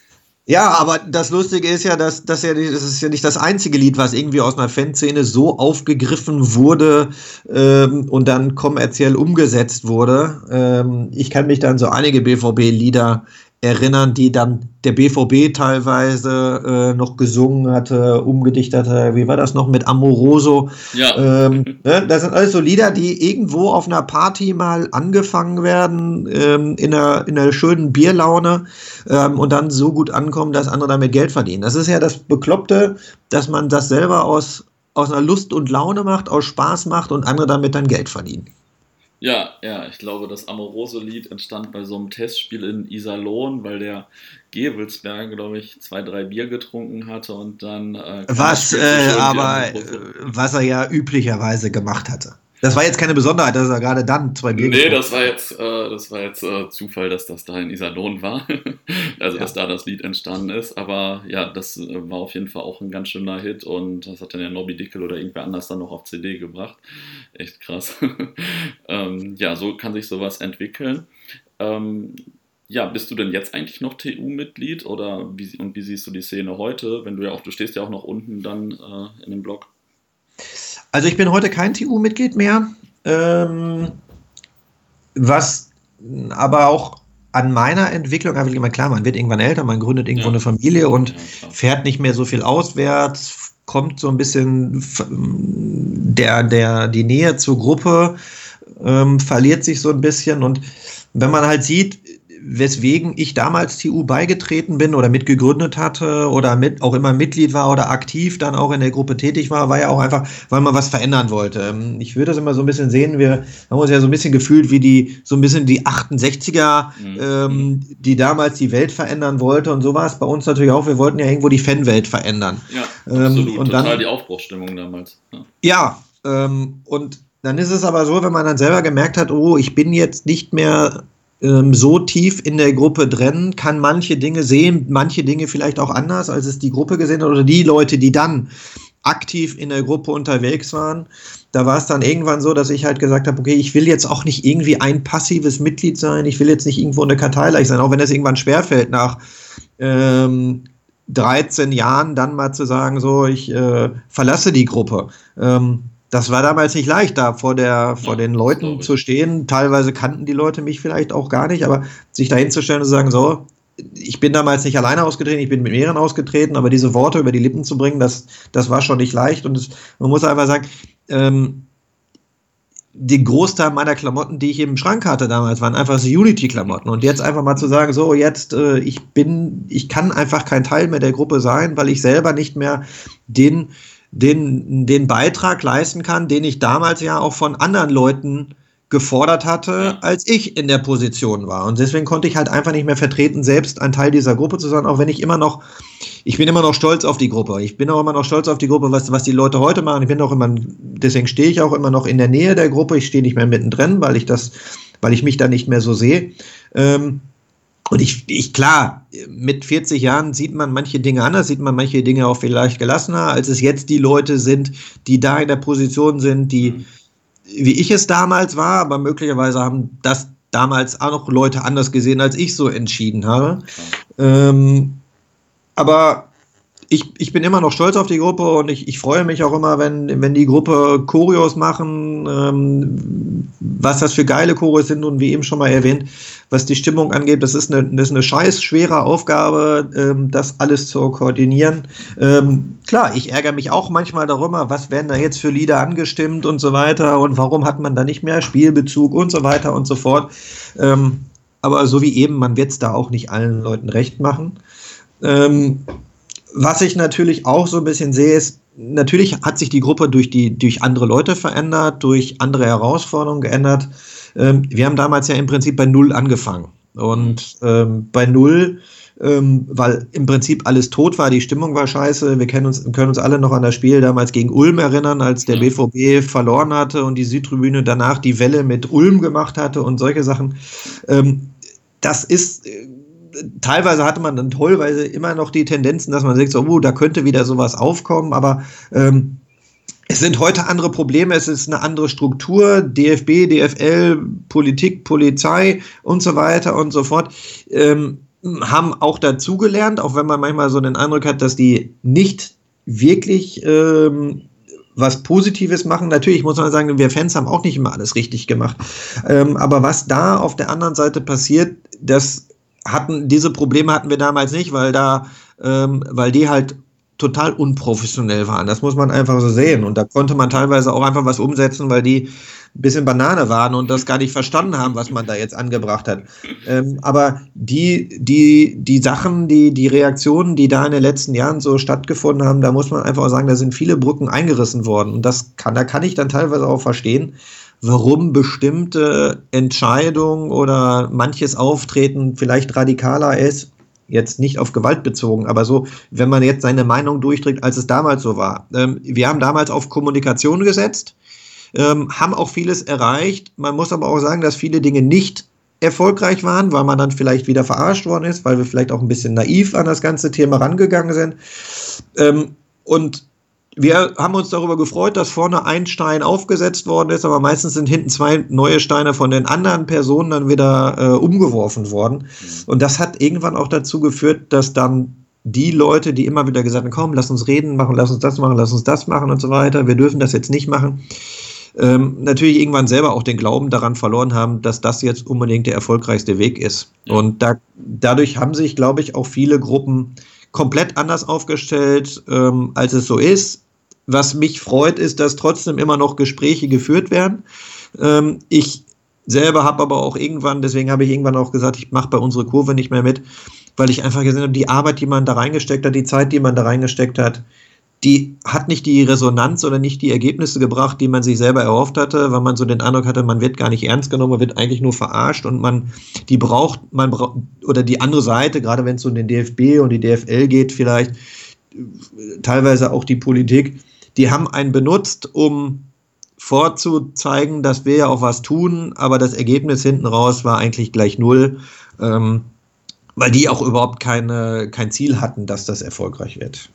Ja, aber das Lustige ist ja, dass, dass ja, das ist ja nicht das einzige Lied, was irgendwie aus einer Fanszene so aufgegriffen wurde ähm, und dann kommerziell umgesetzt wurde. Ähm, ich kann mich dann so einige BVB-Lieder erinnern, die dann der BVB teilweise äh, noch gesungen hatte, umgedichtet hatte. Wie war das noch mit Amoroso? Ja. Ähm, ne? Das sind alles so Lieder, die irgendwo auf einer Party mal angefangen werden, ähm, in, einer, in einer schönen Bierlaune ähm, und dann so gut ankommen, dass andere damit Geld verdienen. Das ist ja das Bekloppte, dass man das selber aus, aus einer Lust und Laune macht, aus Spaß macht und andere damit dann Geld verdienen. Ja, ja, ich glaube, das Amoroso-Lied entstand bei so einem Testspiel in Iserlohn, weil der Gewelsberg, glaube ich, zwei, drei Bier getrunken hatte und dann. Äh, was, äh, aber, äh, was er ja üblicherweise gemacht hatte. Das war jetzt keine Besonderheit, dass er gerade dann zwei Bier Nee, das war jetzt, äh, das war jetzt äh, Zufall, dass das da in Iserlohn war. also, ja. dass da das Lied entstanden ist. Aber ja, das äh, war auf jeden Fall auch ein ganz schöner Hit und das hat dann ja Nobby Dickel oder irgendwer anders dann noch auf CD gebracht. Echt krass. ähm, ja, so kann sich sowas entwickeln. Ähm, ja, bist du denn jetzt eigentlich noch TU-Mitglied oder wie, und wie siehst du die Szene heute, wenn du ja auch, du stehst ja auch noch unten dann äh, in dem Blog? Also ich bin heute kein TU-Mitglied mehr, ähm, was aber auch an meiner Entwicklung einfach immer klar, man wird irgendwann älter, man gründet irgendwo ja. eine Familie und ja, fährt nicht mehr so viel auswärts, kommt so ein bisschen der, der, die Nähe zur Gruppe, ähm, verliert sich so ein bisschen und wenn man halt sieht, weswegen ich damals TU beigetreten bin oder mitgegründet hatte oder mit, auch immer Mitglied war oder aktiv dann auch in der Gruppe tätig war, war ja auch einfach, weil man was verändern wollte. Ähm, ich würde das immer so ein bisschen sehen, wir haben uns ja so ein bisschen gefühlt wie die, so ein bisschen die 68er, mhm. ähm, die damals die Welt verändern wollte und so war es bei uns natürlich auch, wir wollten ja irgendwo die Fanwelt verändern. Ja, ähm, absolut, ähm, und total dann, die Aufbruchsstimmung damals. Ja, ja ähm, und dann ist es aber so, wenn man dann selber gemerkt hat, oh, ich bin jetzt nicht mehr ähm, so tief in der Gruppe drin, kann manche Dinge sehen, manche Dinge vielleicht auch anders, als es die Gruppe gesehen hat oder die Leute, die dann aktiv in der Gruppe unterwegs waren. Da war es dann irgendwann so, dass ich halt gesagt habe, okay, ich will jetzt auch nicht irgendwie ein passives Mitglied sein, ich will jetzt nicht irgendwo eine Karteileich sein, auch wenn es irgendwann schwerfällt, nach ähm, 13 Jahren dann mal zu sagen, so, ich äh, verlasse die Gruppe. Ähm, das war damals nicht leicht, da vor, der, vor ja, den Leuten zu stehen. Teilweise kannten die Leute mich vielleicht auch gar nicht, aber sich dahin zu stellen und zu sagen, so, ich bin damals nicht alleine ausgetreten, ich bin mit mehreren ausgetreten, aber diese Worte über die Lippen zu bringen, das, das war schon nicht leicht. Und es, man muss einfach sagen, ähm, den Großteil meiner Klamotten, die ich im Schrank hatte damals, waren einfach so Unity-Klamotten. Und jetzt einfach mal zu sagen, so jetzt, äh, ich bin, ich kann einfach kein Teil mehr der Gruppe sein, weil ich selber nicht mehr den, den, den Beitrag leisten kann, den ich damals ja auch von anderen Leuten gefordert hatte, als ich in der Position war. Und deswegen konnte ich halt einfach nicht mehr vertreten, selbst ein Teil dieser Gruppe zu sein, auch wenn ich immer noch, ich bin immer noch stolz auf die Gruppe. Ich bin auch immer noch stolz auf die Gruppe, was, was die Leute heute machen. Ich bin auch immer, deswegen stehe ich auch immer noch in der Nähe der Gruppe. Ich stehe nicht mehr mittendrin, weil ich das, weil ich mich da nicht mehr so sehe. Ähm, und ich, ich, klar, mit 40 Jahren sieht man manche Dinge anders, sieht man manche Dinge auch vielleicht gelassener, als es jetzt die Leute sind, die da in der Position sind, die, wie ich es damals war, aber möglicherweise haben das damals auch noch Leute anders gesehen, als ich so entschieden habe. Ähm, aber ich, ich bin immer noch stolz auf die Gruppe und ich, ich freue mich auch immer, wenn, wenn die Gruppe Choreos machen, ähm, was das für geile Choreos sind und wie eben schon mal erwähnt, was die Stimmung angeht, das ist eine, das ist eine scheiß schwere Aufgabe, ähm, das alles zu koordinieren. Ähm, klar, ich ärgere mich auch manchmal darüber, was werden da jetzt für Lieder angestimmt und so weiter und warum hat man da nicht mehr Spielbezug und so weiter und so fort. Ähm, aber so wie eben, man wird es da auch nicht allen Leuten recht machen. Ähm, was ich natürlich auch so ein bisschen sehe, ist, natürlich hat sich die Gruppe durch, die, durch andere Leute verändert, durch andere Herausforderungen geändert. Ähm, wir haben damals ja im Prinzip bei Null angefangen. Und ähm, bei Null, ähm, weil im Prinzip alles tot war, die Stimmung war scheiße. Wir kennen uns, können uns alle noch an das Spiel damals gegen Ulm erinnern, als der BVB verloren hatte und die Südtribüne danach die Welle mit Ulm gemacht hatte und solche Sachen. Ähm, das ist äh, teilweise hatte man dann tollweise immer noch die Tendenzen, dass man sagt, so, uh, da könnte wieder sowas aufkommen, aber ähm, es sind heute andere Probleme, es ist eine andere Struktur, DFB, DFL, Politik, Polizei und so weiter und so fort, ähm, haben auch dazugelernt, auch wenn man manchmal so den Eindruck hat, dass die nicht wirklich ähm, was Positives machen. Natürlich muss man sagen, wir Fans haben auch nicht immer alles richtig gemacht. Ähm, aber was da auf der anderen Seite passiert, das hatten, diese Probleme hatten wir damals nicht, weil da, ähm, weil die halt total unprofessionell waren. Das muss man einfach so sehen. Und da konnte man teilweise auch einfach was umsetzen, weil die ein bisschen Banane waren und das gar nicht verstanden haben, was man da jetzt angebracht hat. Ähm, aber die, die, die Sachen, die, die Reaktionen, die da in den letzten Jahren so stattgefunden haben, da muss man einfach sagen, da sind viele Brücken eingerissen worden. Und das kann, da kann ich dann teilweise auch verstehen, warum bestimmte Entscheidungen oder manches Auftreten vielleicht radikaler ist. Jetzt nicht auf Gewalt bezogen, aber so, wenn man jetzt seine Meinung durchdrückt, als es damals so war. Ähm, wir haben damals auf Kommunikation gesetzt, ähm, haben auch vieles erreicht. Man muss aber auch sagen, dass viele Dinge nicht erfolgreich waren, weil man dann vielleicht wieder verarscht worden ist, weil wir vielleicht auch ein bisschen naiv an das ganze Thema rangegangen sind. Ähm, und wir haben uns darüber gefreut, dass vorne ein Stein aufgesetzt worden ist, aber meistens sind hinten zwei neue Steine von den anderen Personen dann wieder äh, umgeworfen worden. Mhm. Und das hat irgendwann auch dazu geführt, dass dann die Leute, die immer wieder gesagt haben, komm, lass uns reden machen, lass uns das machen, lass uns das machen und so weiter, wir dürfen das jetzt nicht machen, ähm, natürlich irgendwann selber auch den Glauben daran verloren haben, dass das jetzt unbedingt der erfolgreichste Weg ist. Ja. Und da, dadurch haben sich, glaube ich, auch viele Gruppen komplett anders aufgestellt, ähm, als es so ist was mich freut, ist, dass trotzdem immer noch Gespräche geführt werden. Ähm, ich selber habe aber auch irgendwann, deswegen habe ich irgendwann auch gesagt, ich mache bei unserer Kurve nicht mehr mit, weil ich einfach gesehen habe, die Arbeit, die man da reingesteckt hat, die Zeit, die man da reingesteckt hat, die hat nicht die Resonanz oder nicht die Ergebnisse gebracht, die man sich selber erhofft hatte, weil man so den Eindruck hatte, man wird gar nicht ernst genommen, man wird eigentlich nur verarscht und man die braucht, man braucht, oder die andere Seite, gerade wenn es um den DFB und die DFL geht, vielleicht teilweise auch die Politik, die haben einen benutzt, um vorzuzeigen, dass wir ja auch was tun, aber das Ergebnis hinten raus war eigentlich gleich null, ähm, weil die auch überhaupt keine, kein Ziel hatten, dass das erfolgreich wird.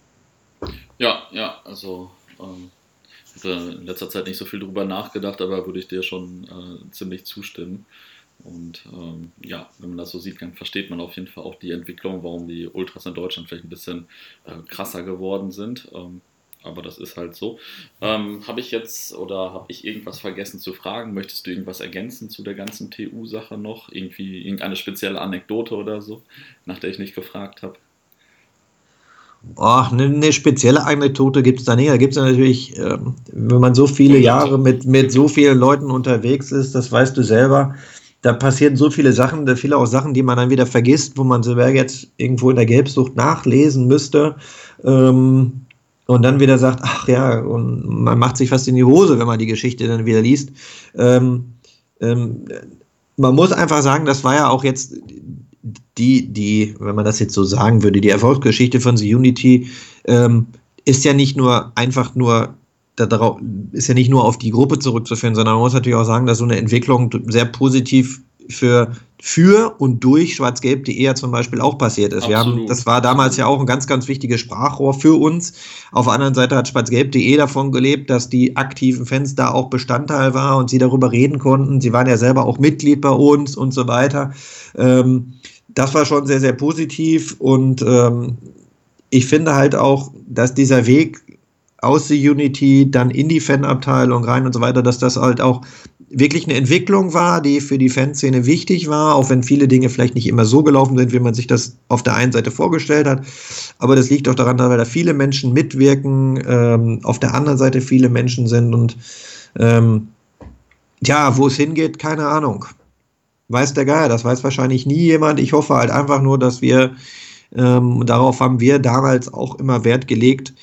Ja, ja, also ähm, habe in letzter Zeit nicht so viel drüber nachgedacht, aber würde ich dir schon äh, ziemlich zustimmen. Und ähm, ja, wenn man das so sieht, dann versteht man auf jeden Fall auch die Entwicklung, warum die Ultras in Deutschland vielleicht ein bisschen äh, krasser geworden sind. Ähm, aber das ist halt so. Ähm, habe ich jetzt oder habe ich irgendwas vergessen zu fragen? Möchtest du irgendwas ergänzen zu der ganzen TU-Sache noch? Irgendwie irgendeine spezielle Anekdote oder so, nach der ich nicht gefragt habe? Ach, eine, eine spezielle Anekdote gibt es da nicht. Da gibt es natürlich, ähm, wenn man so viele Jahre mit, mit so vielen Leuten unterwegs ist, das weißt du selber, da passieren so viele Sachen, da viele auch Sachen, die man dann wieder vergisst, wo man sogar jetzt irgendwo in der Gelbsucht nachlesen müsste. Ähm, und dann wieder sagt, ach ja, und man macht sich fast in die Hose, wenn man die Geschichte dann wieder liest. Ähm, ähm, man muss einfach sagen, das war ja auch jetzt die, die, wenn man das jetzt so sagen würde, die Erfolgsgeschichte von The Unity ähm, ist ja nicht nur einfach nur darauf, ist ja nicht nur auf die Gruppe zurückzuführen, sondern man muss natürlich auch sagen, dass so eine Entwicklung sehr positiv für, für und durch schwarzgelb.de ja zum Beispiel auch passiert ist. Wir haben, das war damals ja auch ein ganz, ganz wichtiges Sprachrohr für uns. Auf der anderen Seite hat schwarzgelb.de davon gelebt, dass die aktiven Fans da auch Bestandteil war und sie darüber reden konnten. Sie waren ja selber auch Mitglied bei uns und so weiter. Ähm, das war schon sehr, sehr positiv und ähm, ich finde halt auch, dass dieser Weg aus der Unity dann in die Fanabteilung rein und so weiter, dass das halt auch wirklich eine Entwicklung war, die für die Fanszene wichtig war, auch wenn viele Dinge vielleicht nicht immer so gelaufen sind, wie man sich das auf der einen Seite vorgestellt hat. Aber das liegt auch daran, weil da viele Menschen mitwirken, ähm, auf der anderen Seite viele Menschen sind und ähm, ja, wo es hingeht, keine Ahnung weiß der Geier, das weiß wahrscheinlich nie jemand. Ich hoffe halt einfach nur, dass wir, ähm, darauf haben wir damals auch immer Wert gelegt,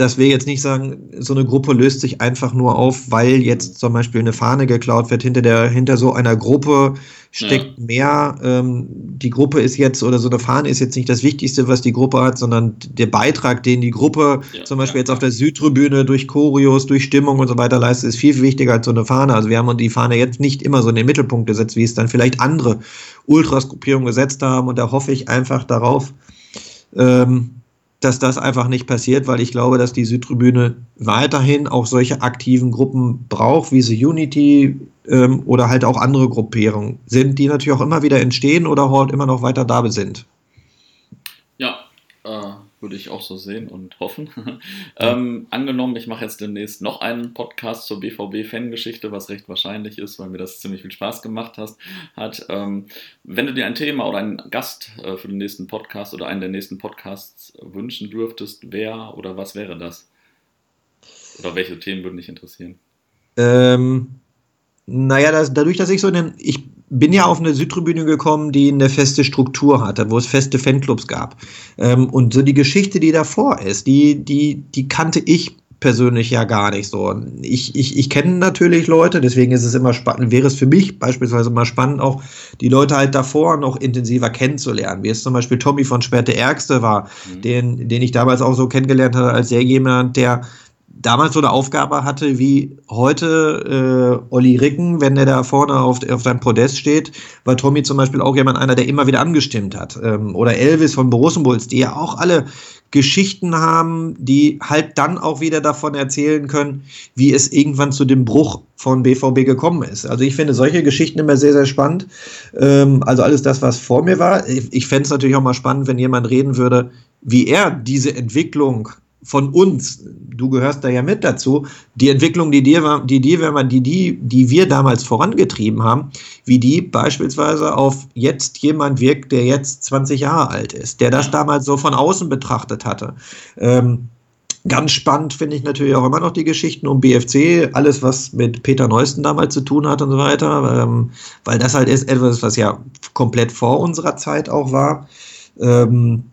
dass wir jetzt nicht sagen, so eine Gruppe löst sich einfach nur auf, weil jetzt zum Beispiel eine Fahne geklaut wird. Hinter, der, hinter so einer Gruppe steckt ja. mehr. Ähm, die Gruppe ist jetzt, oder so eine Fahne ist jetzt nicht das Wichtigste, was die Gruppe hat, sondern der Beitrag, den die Gruppe ja, zum Beispiel ja, jetzt auf der Südtribüne durch Choreos, durch Stimmung und so weiter leistet, ist viel, viel wichtiger als so eine Fahne. Also wir haben die Fahne jetzt nicht immer so in den Mittelpunkt gesetzt, wie es dann vielleicht andere Ultras-Gruppierungen gesetzt haben. Und da hoffe ich einfach darauf, ähm, dass das einfach nicht passiert, weil ich glaube, dass die Südtribüne weiterhin auch solche aktiven Gruppen braucht, wie sie Unity ähm, oder halt auch andere Gruppierungen sind, die natürlich auch immer wieder entstehen oder halt immer noch weiter da sind. Ja, äh, würde ich auch so sehen und hoffen. ähm, angenommen, ich mache jetzt demnächst noch einen Podcast zur BVB-Fangeschichte, was recht wahrscheinlich ist, weil mir das ziemlich viel Spaß gemacht hat. Ähm, wenn du dir ein Thema oder einen Gast äh, für den nächsten Podcast oder einen der nächsten Podcasts wünschen dürftest, wer oder was wäre das? Oder welche Themen würden dich interessieren? Ähm, naja, das, dadurch, dass ich so einen, ich bin ja auf eine Südtribüne gekommen, die eine feste Struktur hatte, wo es feste Fanclubs gab. Ähm, und so die Geschichte, die davor ist, die, die, die kannte ich persönlich ja gar nicht so. Ich, ich, ich kenne natürlich Leute, deswegen ist es immer spannend, wäre es für mich beispielsweise mal spannend, auch die Leute halt davor noch intensiver kennenzulernen, wie es zum Beispiel Tommy von Sperrte Ärgste war, mhm. den, den ich damals auch so kennengelernt hatte als sehr jemand, der damals so eine Aufgabe hatte wie heute äh, Olli Ricken, wenn der da vorne auf, auf deinem Podest steht, war Tommy zum Beispiel auch jemand einer, der immer wieder angestimmt hat. Ähm, oder Elvis von Borussenbulls, die ja auch alle Geschichten haben, die halt dann auch wieder davon erzählen können, wie es irgendwann zu dem Bruch von BVB gekommen ist. Also ich finde solche Geschichten immer sehr, sehr spannend. Ähm, also alles das, was vor mir war. Ich, ich fände es natürlich auch mal spannend, wenn jemand reden würde, wie er diese Entwicklung von uns, du gehörst da ja mit dazu, die Entwicklung, die dir, die man die, die, die wir damals vorangetrieben haben, wie die beispielsweise auf jetzt jemand wirkt, der jetzt 20 Jahre alt ist, der das damals so von außen betrachtet hatte. Ähm, ganz spannend finde ich natürlich auch immer noch die Geschichten um BFC, alles was mit Peter Neusten damals zu tun hat und so weiter, ähm, weil das halt ist etwas, was ja komplett vor unserer Zeit auch war. Ähm,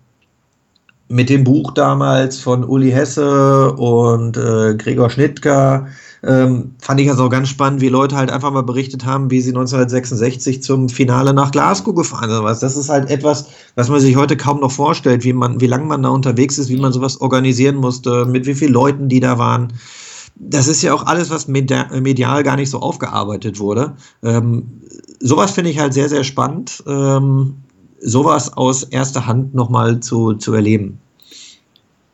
mit dem Buch damals von Uli Hesse und äh, Gregor Schnittger ähm, fand ich also ganz spannend, wie Leute halt einfach mal berichtet haben, wie sie 1966 zum Finale nach Glasgow gefahren sind. Das ist halt etwas, was man sich heute kaum noch vorstellt, wie wie lange man da unterwegs ist, wie man sowas organisieren musste, mit wie vielen Leuten die da waren. Das ist ja auch alles, was medial gar nicht so aufgearbeitet wurde. Ähm, sowas finde ich halt sehr, sehr spannend. Ähm, sowas aus erster Hand nochmal zu, zu erleben.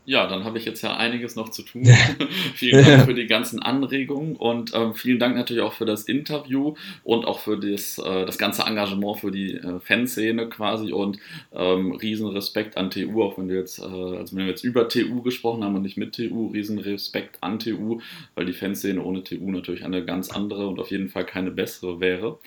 Ja, dann habe ich jetzt ja einiges noch zu tun. vielen Dank für die ganzen Anregungen und ähm, vielen Dank natürlich auch für das Interview und auch für das, äh, das ganze Engagement für die äh, Fanszene quasi und ähm, Riesenrespekt an TU, auch wenn wir jetzt, äh, also wenn wir jetzt über TU gesprochen haben und nicht mit TU, Riesenrespekt an TU, weil die Fanszene ohne TU natürlich eine ganz andere und auf jeden Fall keine bessere wäre.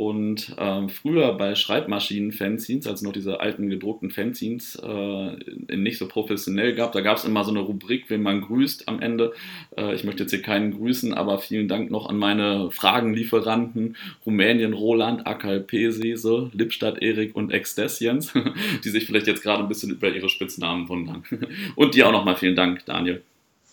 Und ähm, früher bei Schreibmaschinen-Fanzines, als noch diese alten gedruckten Fanzines äh, nicht so professionell gab, da gab es immer so eine Rubrik, wen man grüßt am Ende. Äh, ich möchte jetzt hier keinen grüßen, aber vielen Dank noch an meine Fragenlieferanten Rumänien, Roland, AKLP, Sese, Lippstadt, Erik und Extessiens, die sich vielleicht jetzt gerade ein bisschen über ihre Spitznamen wundern. Und dir auch nochmal vielen Dank, Daniel.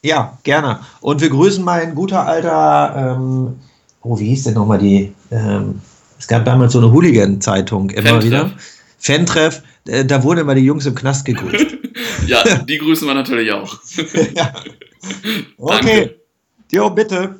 Ja, gerne. Und wir grüßen mal in guter alter, ähm, oh, wie hieß denn nochmal die? Ähm es gab damals so eine Hooligan-Zeitung immer Fantreff. wieder. Fantreff, äh, da wurden immer die Jungs im Knast gegrüßt. ja, die grüßen wir natürlich auch. ja. Okay. Jo, bitte.